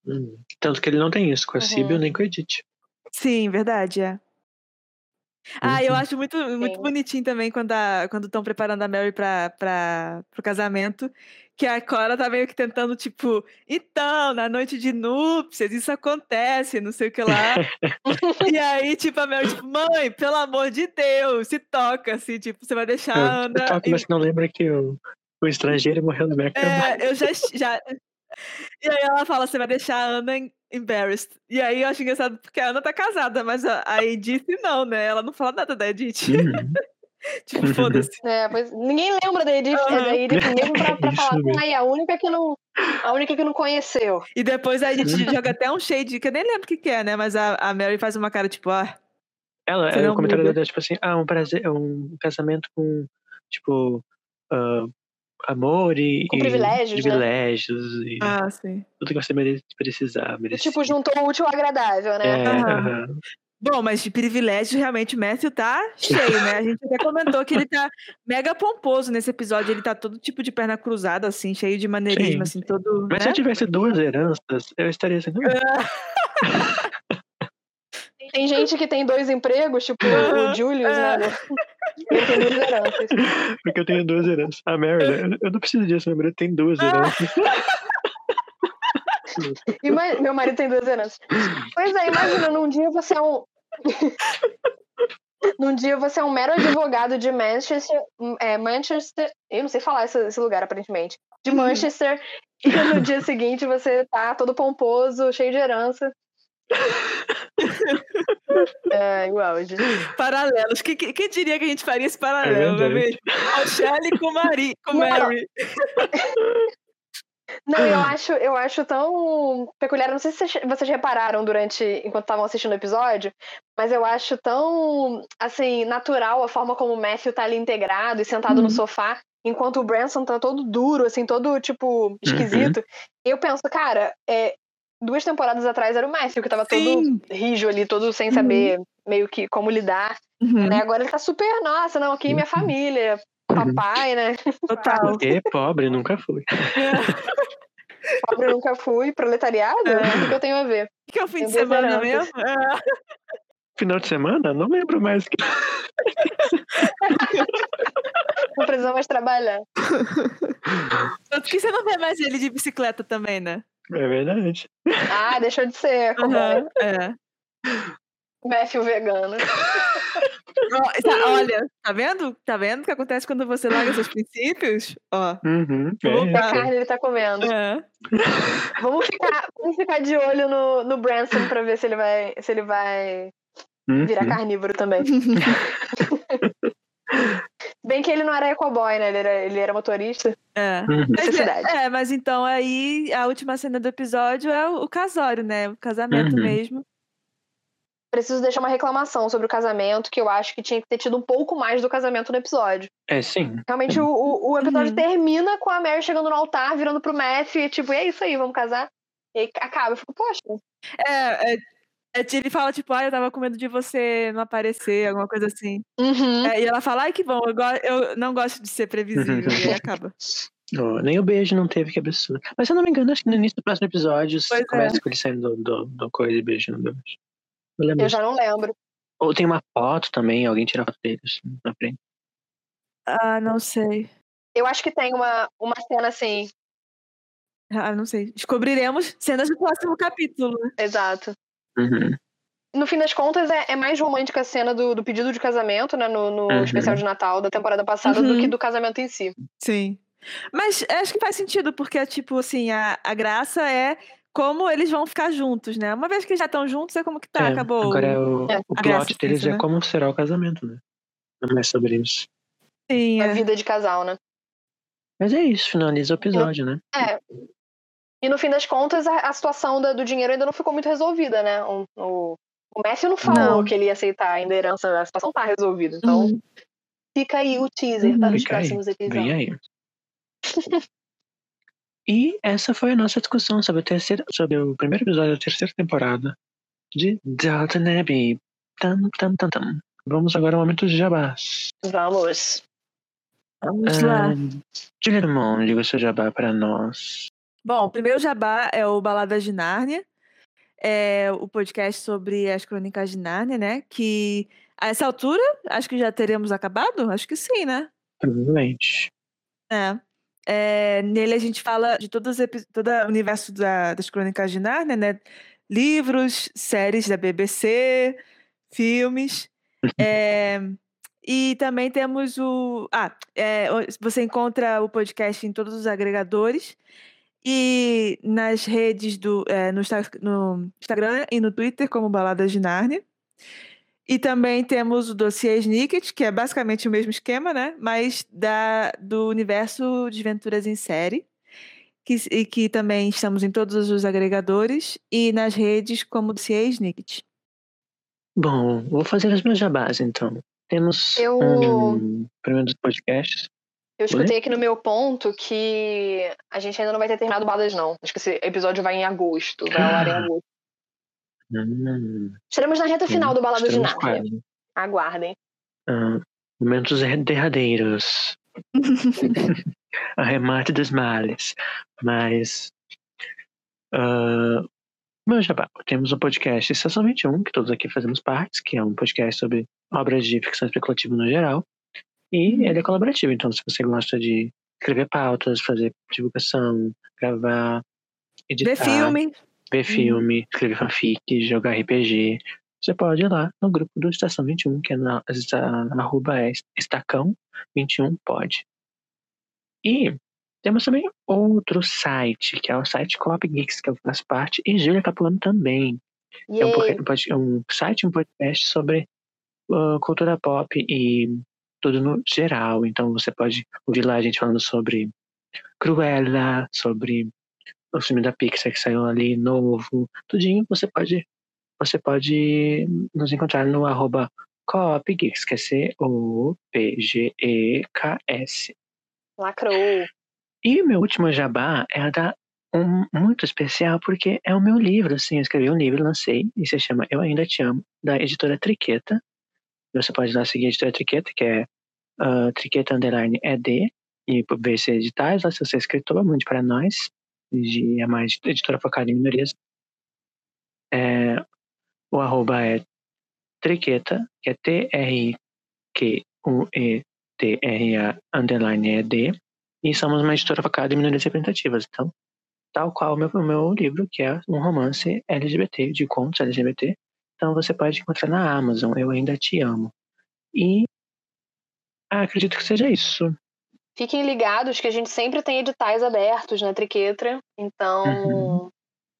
Hum. Tanto que ele não tem isso com a Uhum. Sibyl nem com a Edith. Sim, verdade, é. Ah, eu Uhum. acho muito, muito Sim. bonitinho também quando a, quando estão preparando a Mary para pro casamento, que a Cora tá meio que tentando tipo, então, na noite de núpcias isso acontece, não sei o que lá. e aí tipo a Mary tipo, mãe, pelo amor de Deus, se toca assim, tipo, você vai deixar a Eu, Ana eu toco, em- mas não lembra que o, o estrangeiro morreu no American é, eu já, já. E aí ela fala, você vai deixar a Ana em- embarrassed. E aí eu acho engraçado porque a Ana tá casada, mas a, a Edith não, né? Ela não fala nada da Edith. Uhum. tipo, foda-se. É, pois ninguém lembra da Edith, é da Edith mesmo pra, pra falar com aí, a única que não. A única que não conheceu. E depois a Edith joga até um shade, que eu nem lembro o que, que é, né? Mas a, a Mary faz uma cara tipo, ah, Ela, é, o comentário dela é tipo assim, ah, um, prazer, um casamento com, tipo, ah, amor e, Com e privilégios, né? privilégios e ah, sim. tudo que você mere- precisar, merecer. Tipo, juntou o útil ao agradável, né? é, Aham. aham. Bom, mas de privilégio, realmente, o Matthew tá cheio, né? A gente até comentou que ele tá mega pomposo nesse episódio. Ele tá todo tipo de perna cruzada, assim, cheio de maneirismo, Sim. assim, todo. Mas se né? eu tivesse duas heranças, eu estaria assim, "Hum, Tem gente que tem dois empregos, tipo o Julius, é. né? Ele tem duas heranças. porque eu tenho duas heranças. A Mary, né? eu- eu não preciso disso, meu marido tem duas Ah. heranças. Ima- Meu marido tem duas heranças. Pois é, imagina, num dia você é um. num dia você é um mero advogado de Manchester. É, Manchester. Eu não sei falar esse, esse lugar, aparentemente. De Uhum. Manchester. E no dia seguinte você tá todo pomposo, cheio de herança. É, igual. gente. Paralelos. Quem, diria que a gente faria esse paralelo, não é verdade. mesmo? A Shelley com, Mari, com Não. Mary. Não, eu acho, eu acho tão peculiar. Não sei se vocês, vocês repararam durante enquanto estavam assistindo o episódio, mas eu acho tão assim natural a forma como o Matthew tá ali integrado e sentado Uhum. no sofá, enquanto o Branson tá todo duro, assim, todo tipo esquisito. Eu penso, cara, é, duas temporadas atrás era o Matthew que tava Sim. todo rijo ali, todo sem Uhum. saber meio que como lidar. Uhum, Né? Agora ele tá super, nossa, não, aqui minha família, papai, né? Total. Porque pobre nunca fui. Pobre nunca fui, proletariado? É. O que eu tenho a ver? O que é o fim de semana mesmo? É. Final de semana? Não lembro mais. que- Não precisa mais trabalhar. Tanto que você não vê mais ele de bicicleta também, né? É verdade. Ah, deixou de ser. Como Aham, é. Matthew vegano. Ó, tá- olha, tá vendo? Tá vendo o que acontece quando você larga seus princípios? Ó. Uhum, é, A carne ele tá comendo. É. Vamos ficar, vamos ficar de olho no, no Branson pra ver se ele vai, se ele vai uhum. virar carnívoro também. Bem que ele não era ecoboy, né? Ele era, ele era motorista. É. Uhum. Mas, Necessidade. é, é, mas então aí a última cena do episódio é o, o casório, né? O casamento Uhum. mesmo. Preciso deixar uma reclamação sobre o casamento, que eu acho que tinha que ter tido um pouco mais do casamento no episódio. É, sim. Realmente, o, o, o episódio Uhum. termina com a Mary chegando no altar, virando pro Matthew, e tipo, e é isso aí, vamos casar? E aí acaba. Eu fico, poxa, É, é, é, ele fala, tipo, ah, eu tava com medo de você não aparecer, alguma coisa assim. uhum. É, e ela fala, ai, que bom, eu, go- eu não gosto de ser previsível. e aí acaba. Oh, nem o beijo não teve, que absurdo. Mas se eu não me engano, acho que no início do próximo episódio Pois começa é. com ele saindo do, do, do coisa e beijando o beijo. Eu lembro Eu já não lembro. Ou tem uma foto também, alguém tira foto dele assim, na frente. Ah, não sei. Eu acho que tem uma, uma cena assim. Ah, não sei. Descobriremos cenas do próximo capítulo. né? Exato. Uhum. No fim das contas, é, é mais romântica a cena do, do pedido de casamento, né? No, no Uhum. especial de Natal da temporada passada, Uhum. do que do casamento em si. Sim. Mas acho que faz sentido, porque, tipo, assim, a, a graça é como eles vão ficar juntos, né? Uma vez que já estão juntos, é como que tá, É, acabou. Agora é o, É, o plot deles disso, é né? como será o casamento, né? Não é sobre isso. Sim, A é. vida de casal, né? Mas é isso, finaliza o episódio, né? É. E no fim das contas, a, a situação da- do dinheiro ainda não ficou muito resolvida, né? O, o, o Matthew não falou Não. que ele ia aceitar ainda a herança, a situação tá resolvida. Então, Uhum. fica aí o teaser para Uhum. os Fica aí, próximos episódios. Vem aí. e essa foi a nossa discussão sobre o, terceiro, sobre o primeiro episódio da terceira temporada de Downton Abbey. Tam, tam, tam, tam. Vamos agora ao momento de jabás. Vamos. Vamos lá. Ah, Julia Dumont, diga o seu jabá para nós. Bom, o primeiro jabá é o Baladas de Nárnia. É o podcast sobre as crônicas de Nárnia, né? Que a essa altura, acho que já teremos acabado? Acho que sim, né? Provavelmente. É. É, nele a gente fala de todos todo o universo da- das crônicas de Nárnia, né? Livros, séries da BBC, filmes. É, e também temos o. Ah, é, você encontra o podcast em todos os agregadores e nas redes do. é, no, no Instagram e no Twitter, como Baladas de Nárnia. E também temos o dossiê Snicket, que é basicamente o mesmo esquema, né? Mas da, do universo de aventuras em série. Que, e que também estamos em todos os agregadores e nas redes como dossiê Snicket. Bom, vou fazer os meus jabás, então. Temos Eu- um primeiro dos podcasts. Eu escutei aqui no meu ponto que a gente ainda não vai ter terminado Balas, não. Acho que esse episódio vai em agosto. Vai ao ar em Ah. agosto. Hum, Estaremos na reta final do Baladas de Nárnia. Aguardem. Ah, momentos derradeiros. Arremate dos males. Mas. ah, meu jabá, temos um podcast Estação 21, que todos aqui fazemos partes, que é um podcast sobre obras de ficção especulativa no geral. E ele é colaborativo, então se você gosta de escrever pautas, fazer divulgação, gravar, editar, Ver filme. ver filme, escrever fanfic, jogar RPG, você pode ir lá no grupo do Estação 21, que é na, esta- arroba é estacão21pod. E temos também outro site, que é o site Coop Geeks, que eu faço parte, e Júlia Capuano também. É um, um site, um podcast sobre uh, cultura pop e tudo no geral. Então você pode ouvir lá a gente falando sobre Cruella, sobre o filme da Pixar que saiu ali novo, tudinho. Você pode você pode nos encontrar no arroba Coopgeeks, que é C-O-P-G-E-K-S. Lacrou. E o meu último jabá é a da um muito especial porque é o meu livro, assim, eu escrevi um livro, lancei, e se chama Eu Ainda Te Amo, da editora Triqueta. Você pode lá seguir a editora Triqueta, que é ah, Triqueta Underline ED, e ver se editais, lá se você é escritor, mande para nós, de é mais editora focada em minorias. É, o arroba é Triqueta, que é T-R-Q-U-E-T-R-A underline ED, e somos uma editora focada em minorias representativas. Então, tal qual o meu, o meu livro, que é um romance LGBT, de contos LGBT. Então você pode encontrar na Amazon, Eu Ainda Te Amo. E ah, acredito que seja isso. Fiquem ligados que a gente sempre tem editais abertos na Triquetra. Então, Uhum.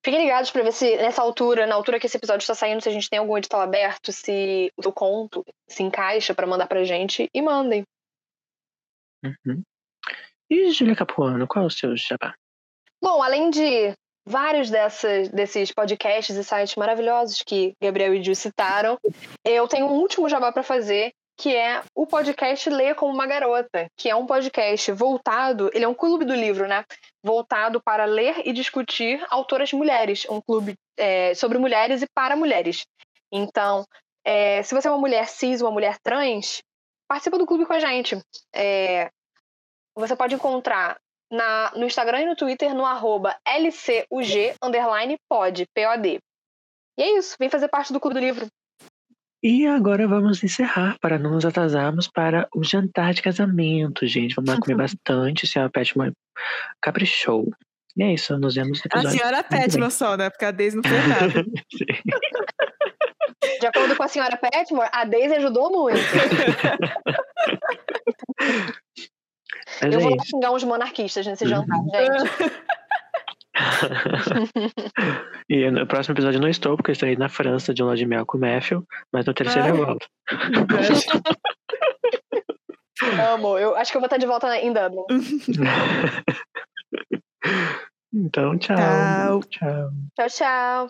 fiquem ligados para ver se nessa altura, na altura que esse episódio está saindo, se a gente tem algum edital aberto, se o conto se encaixa para mandar pra gente e mandem. Uhum. E Julia Capuano, qual é o seu jabá? Bom, além de vários dessas, desses podcasts e sites maravilhosos que Gabriel e Gil citaram, eu tenho um último jabá para fazer, que é o podcast Ler como uma Garota, que é um podcast voltado, ele é um clube do livro, né? Voltado para ler e discutir autoras mulheres, um clube é, sobre mulheres e para mulheres. Então, é, se você é uma mulher cis, uma mulher trans, participa do clube com a gente. É, você pode encontrar na, no Instagram e no Twitter no arroba LCUG underline pod, P-O-D. E é isso, vem fazer parte do Clube do Livro. E agora vamos encerrar para não nos atrasarmos para o jantar de casamento, gente. Vamos lá comer bastante. A senhora Petman caprichou. E é isso, nos vemos no A episódio. senhora Petman só, né? Porque a Daisy não fez nada. De acordo com a senhora Petmore, a Daisy ajudou muito. Mas Eu é vou isso. xingar uns monarquistas nesse jantar, gente. e no próximo episódio eu não estou, porque eu estarei na França de lua de mel com o Matthew, mas no terceiro eu volto. Amo. Eu acho que eu vou estar de volta em Dublin. então, tchau. Tchau. Tchau. Tchau, tchau.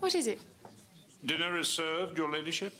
What is it? Dinner is served, Your Ladyship.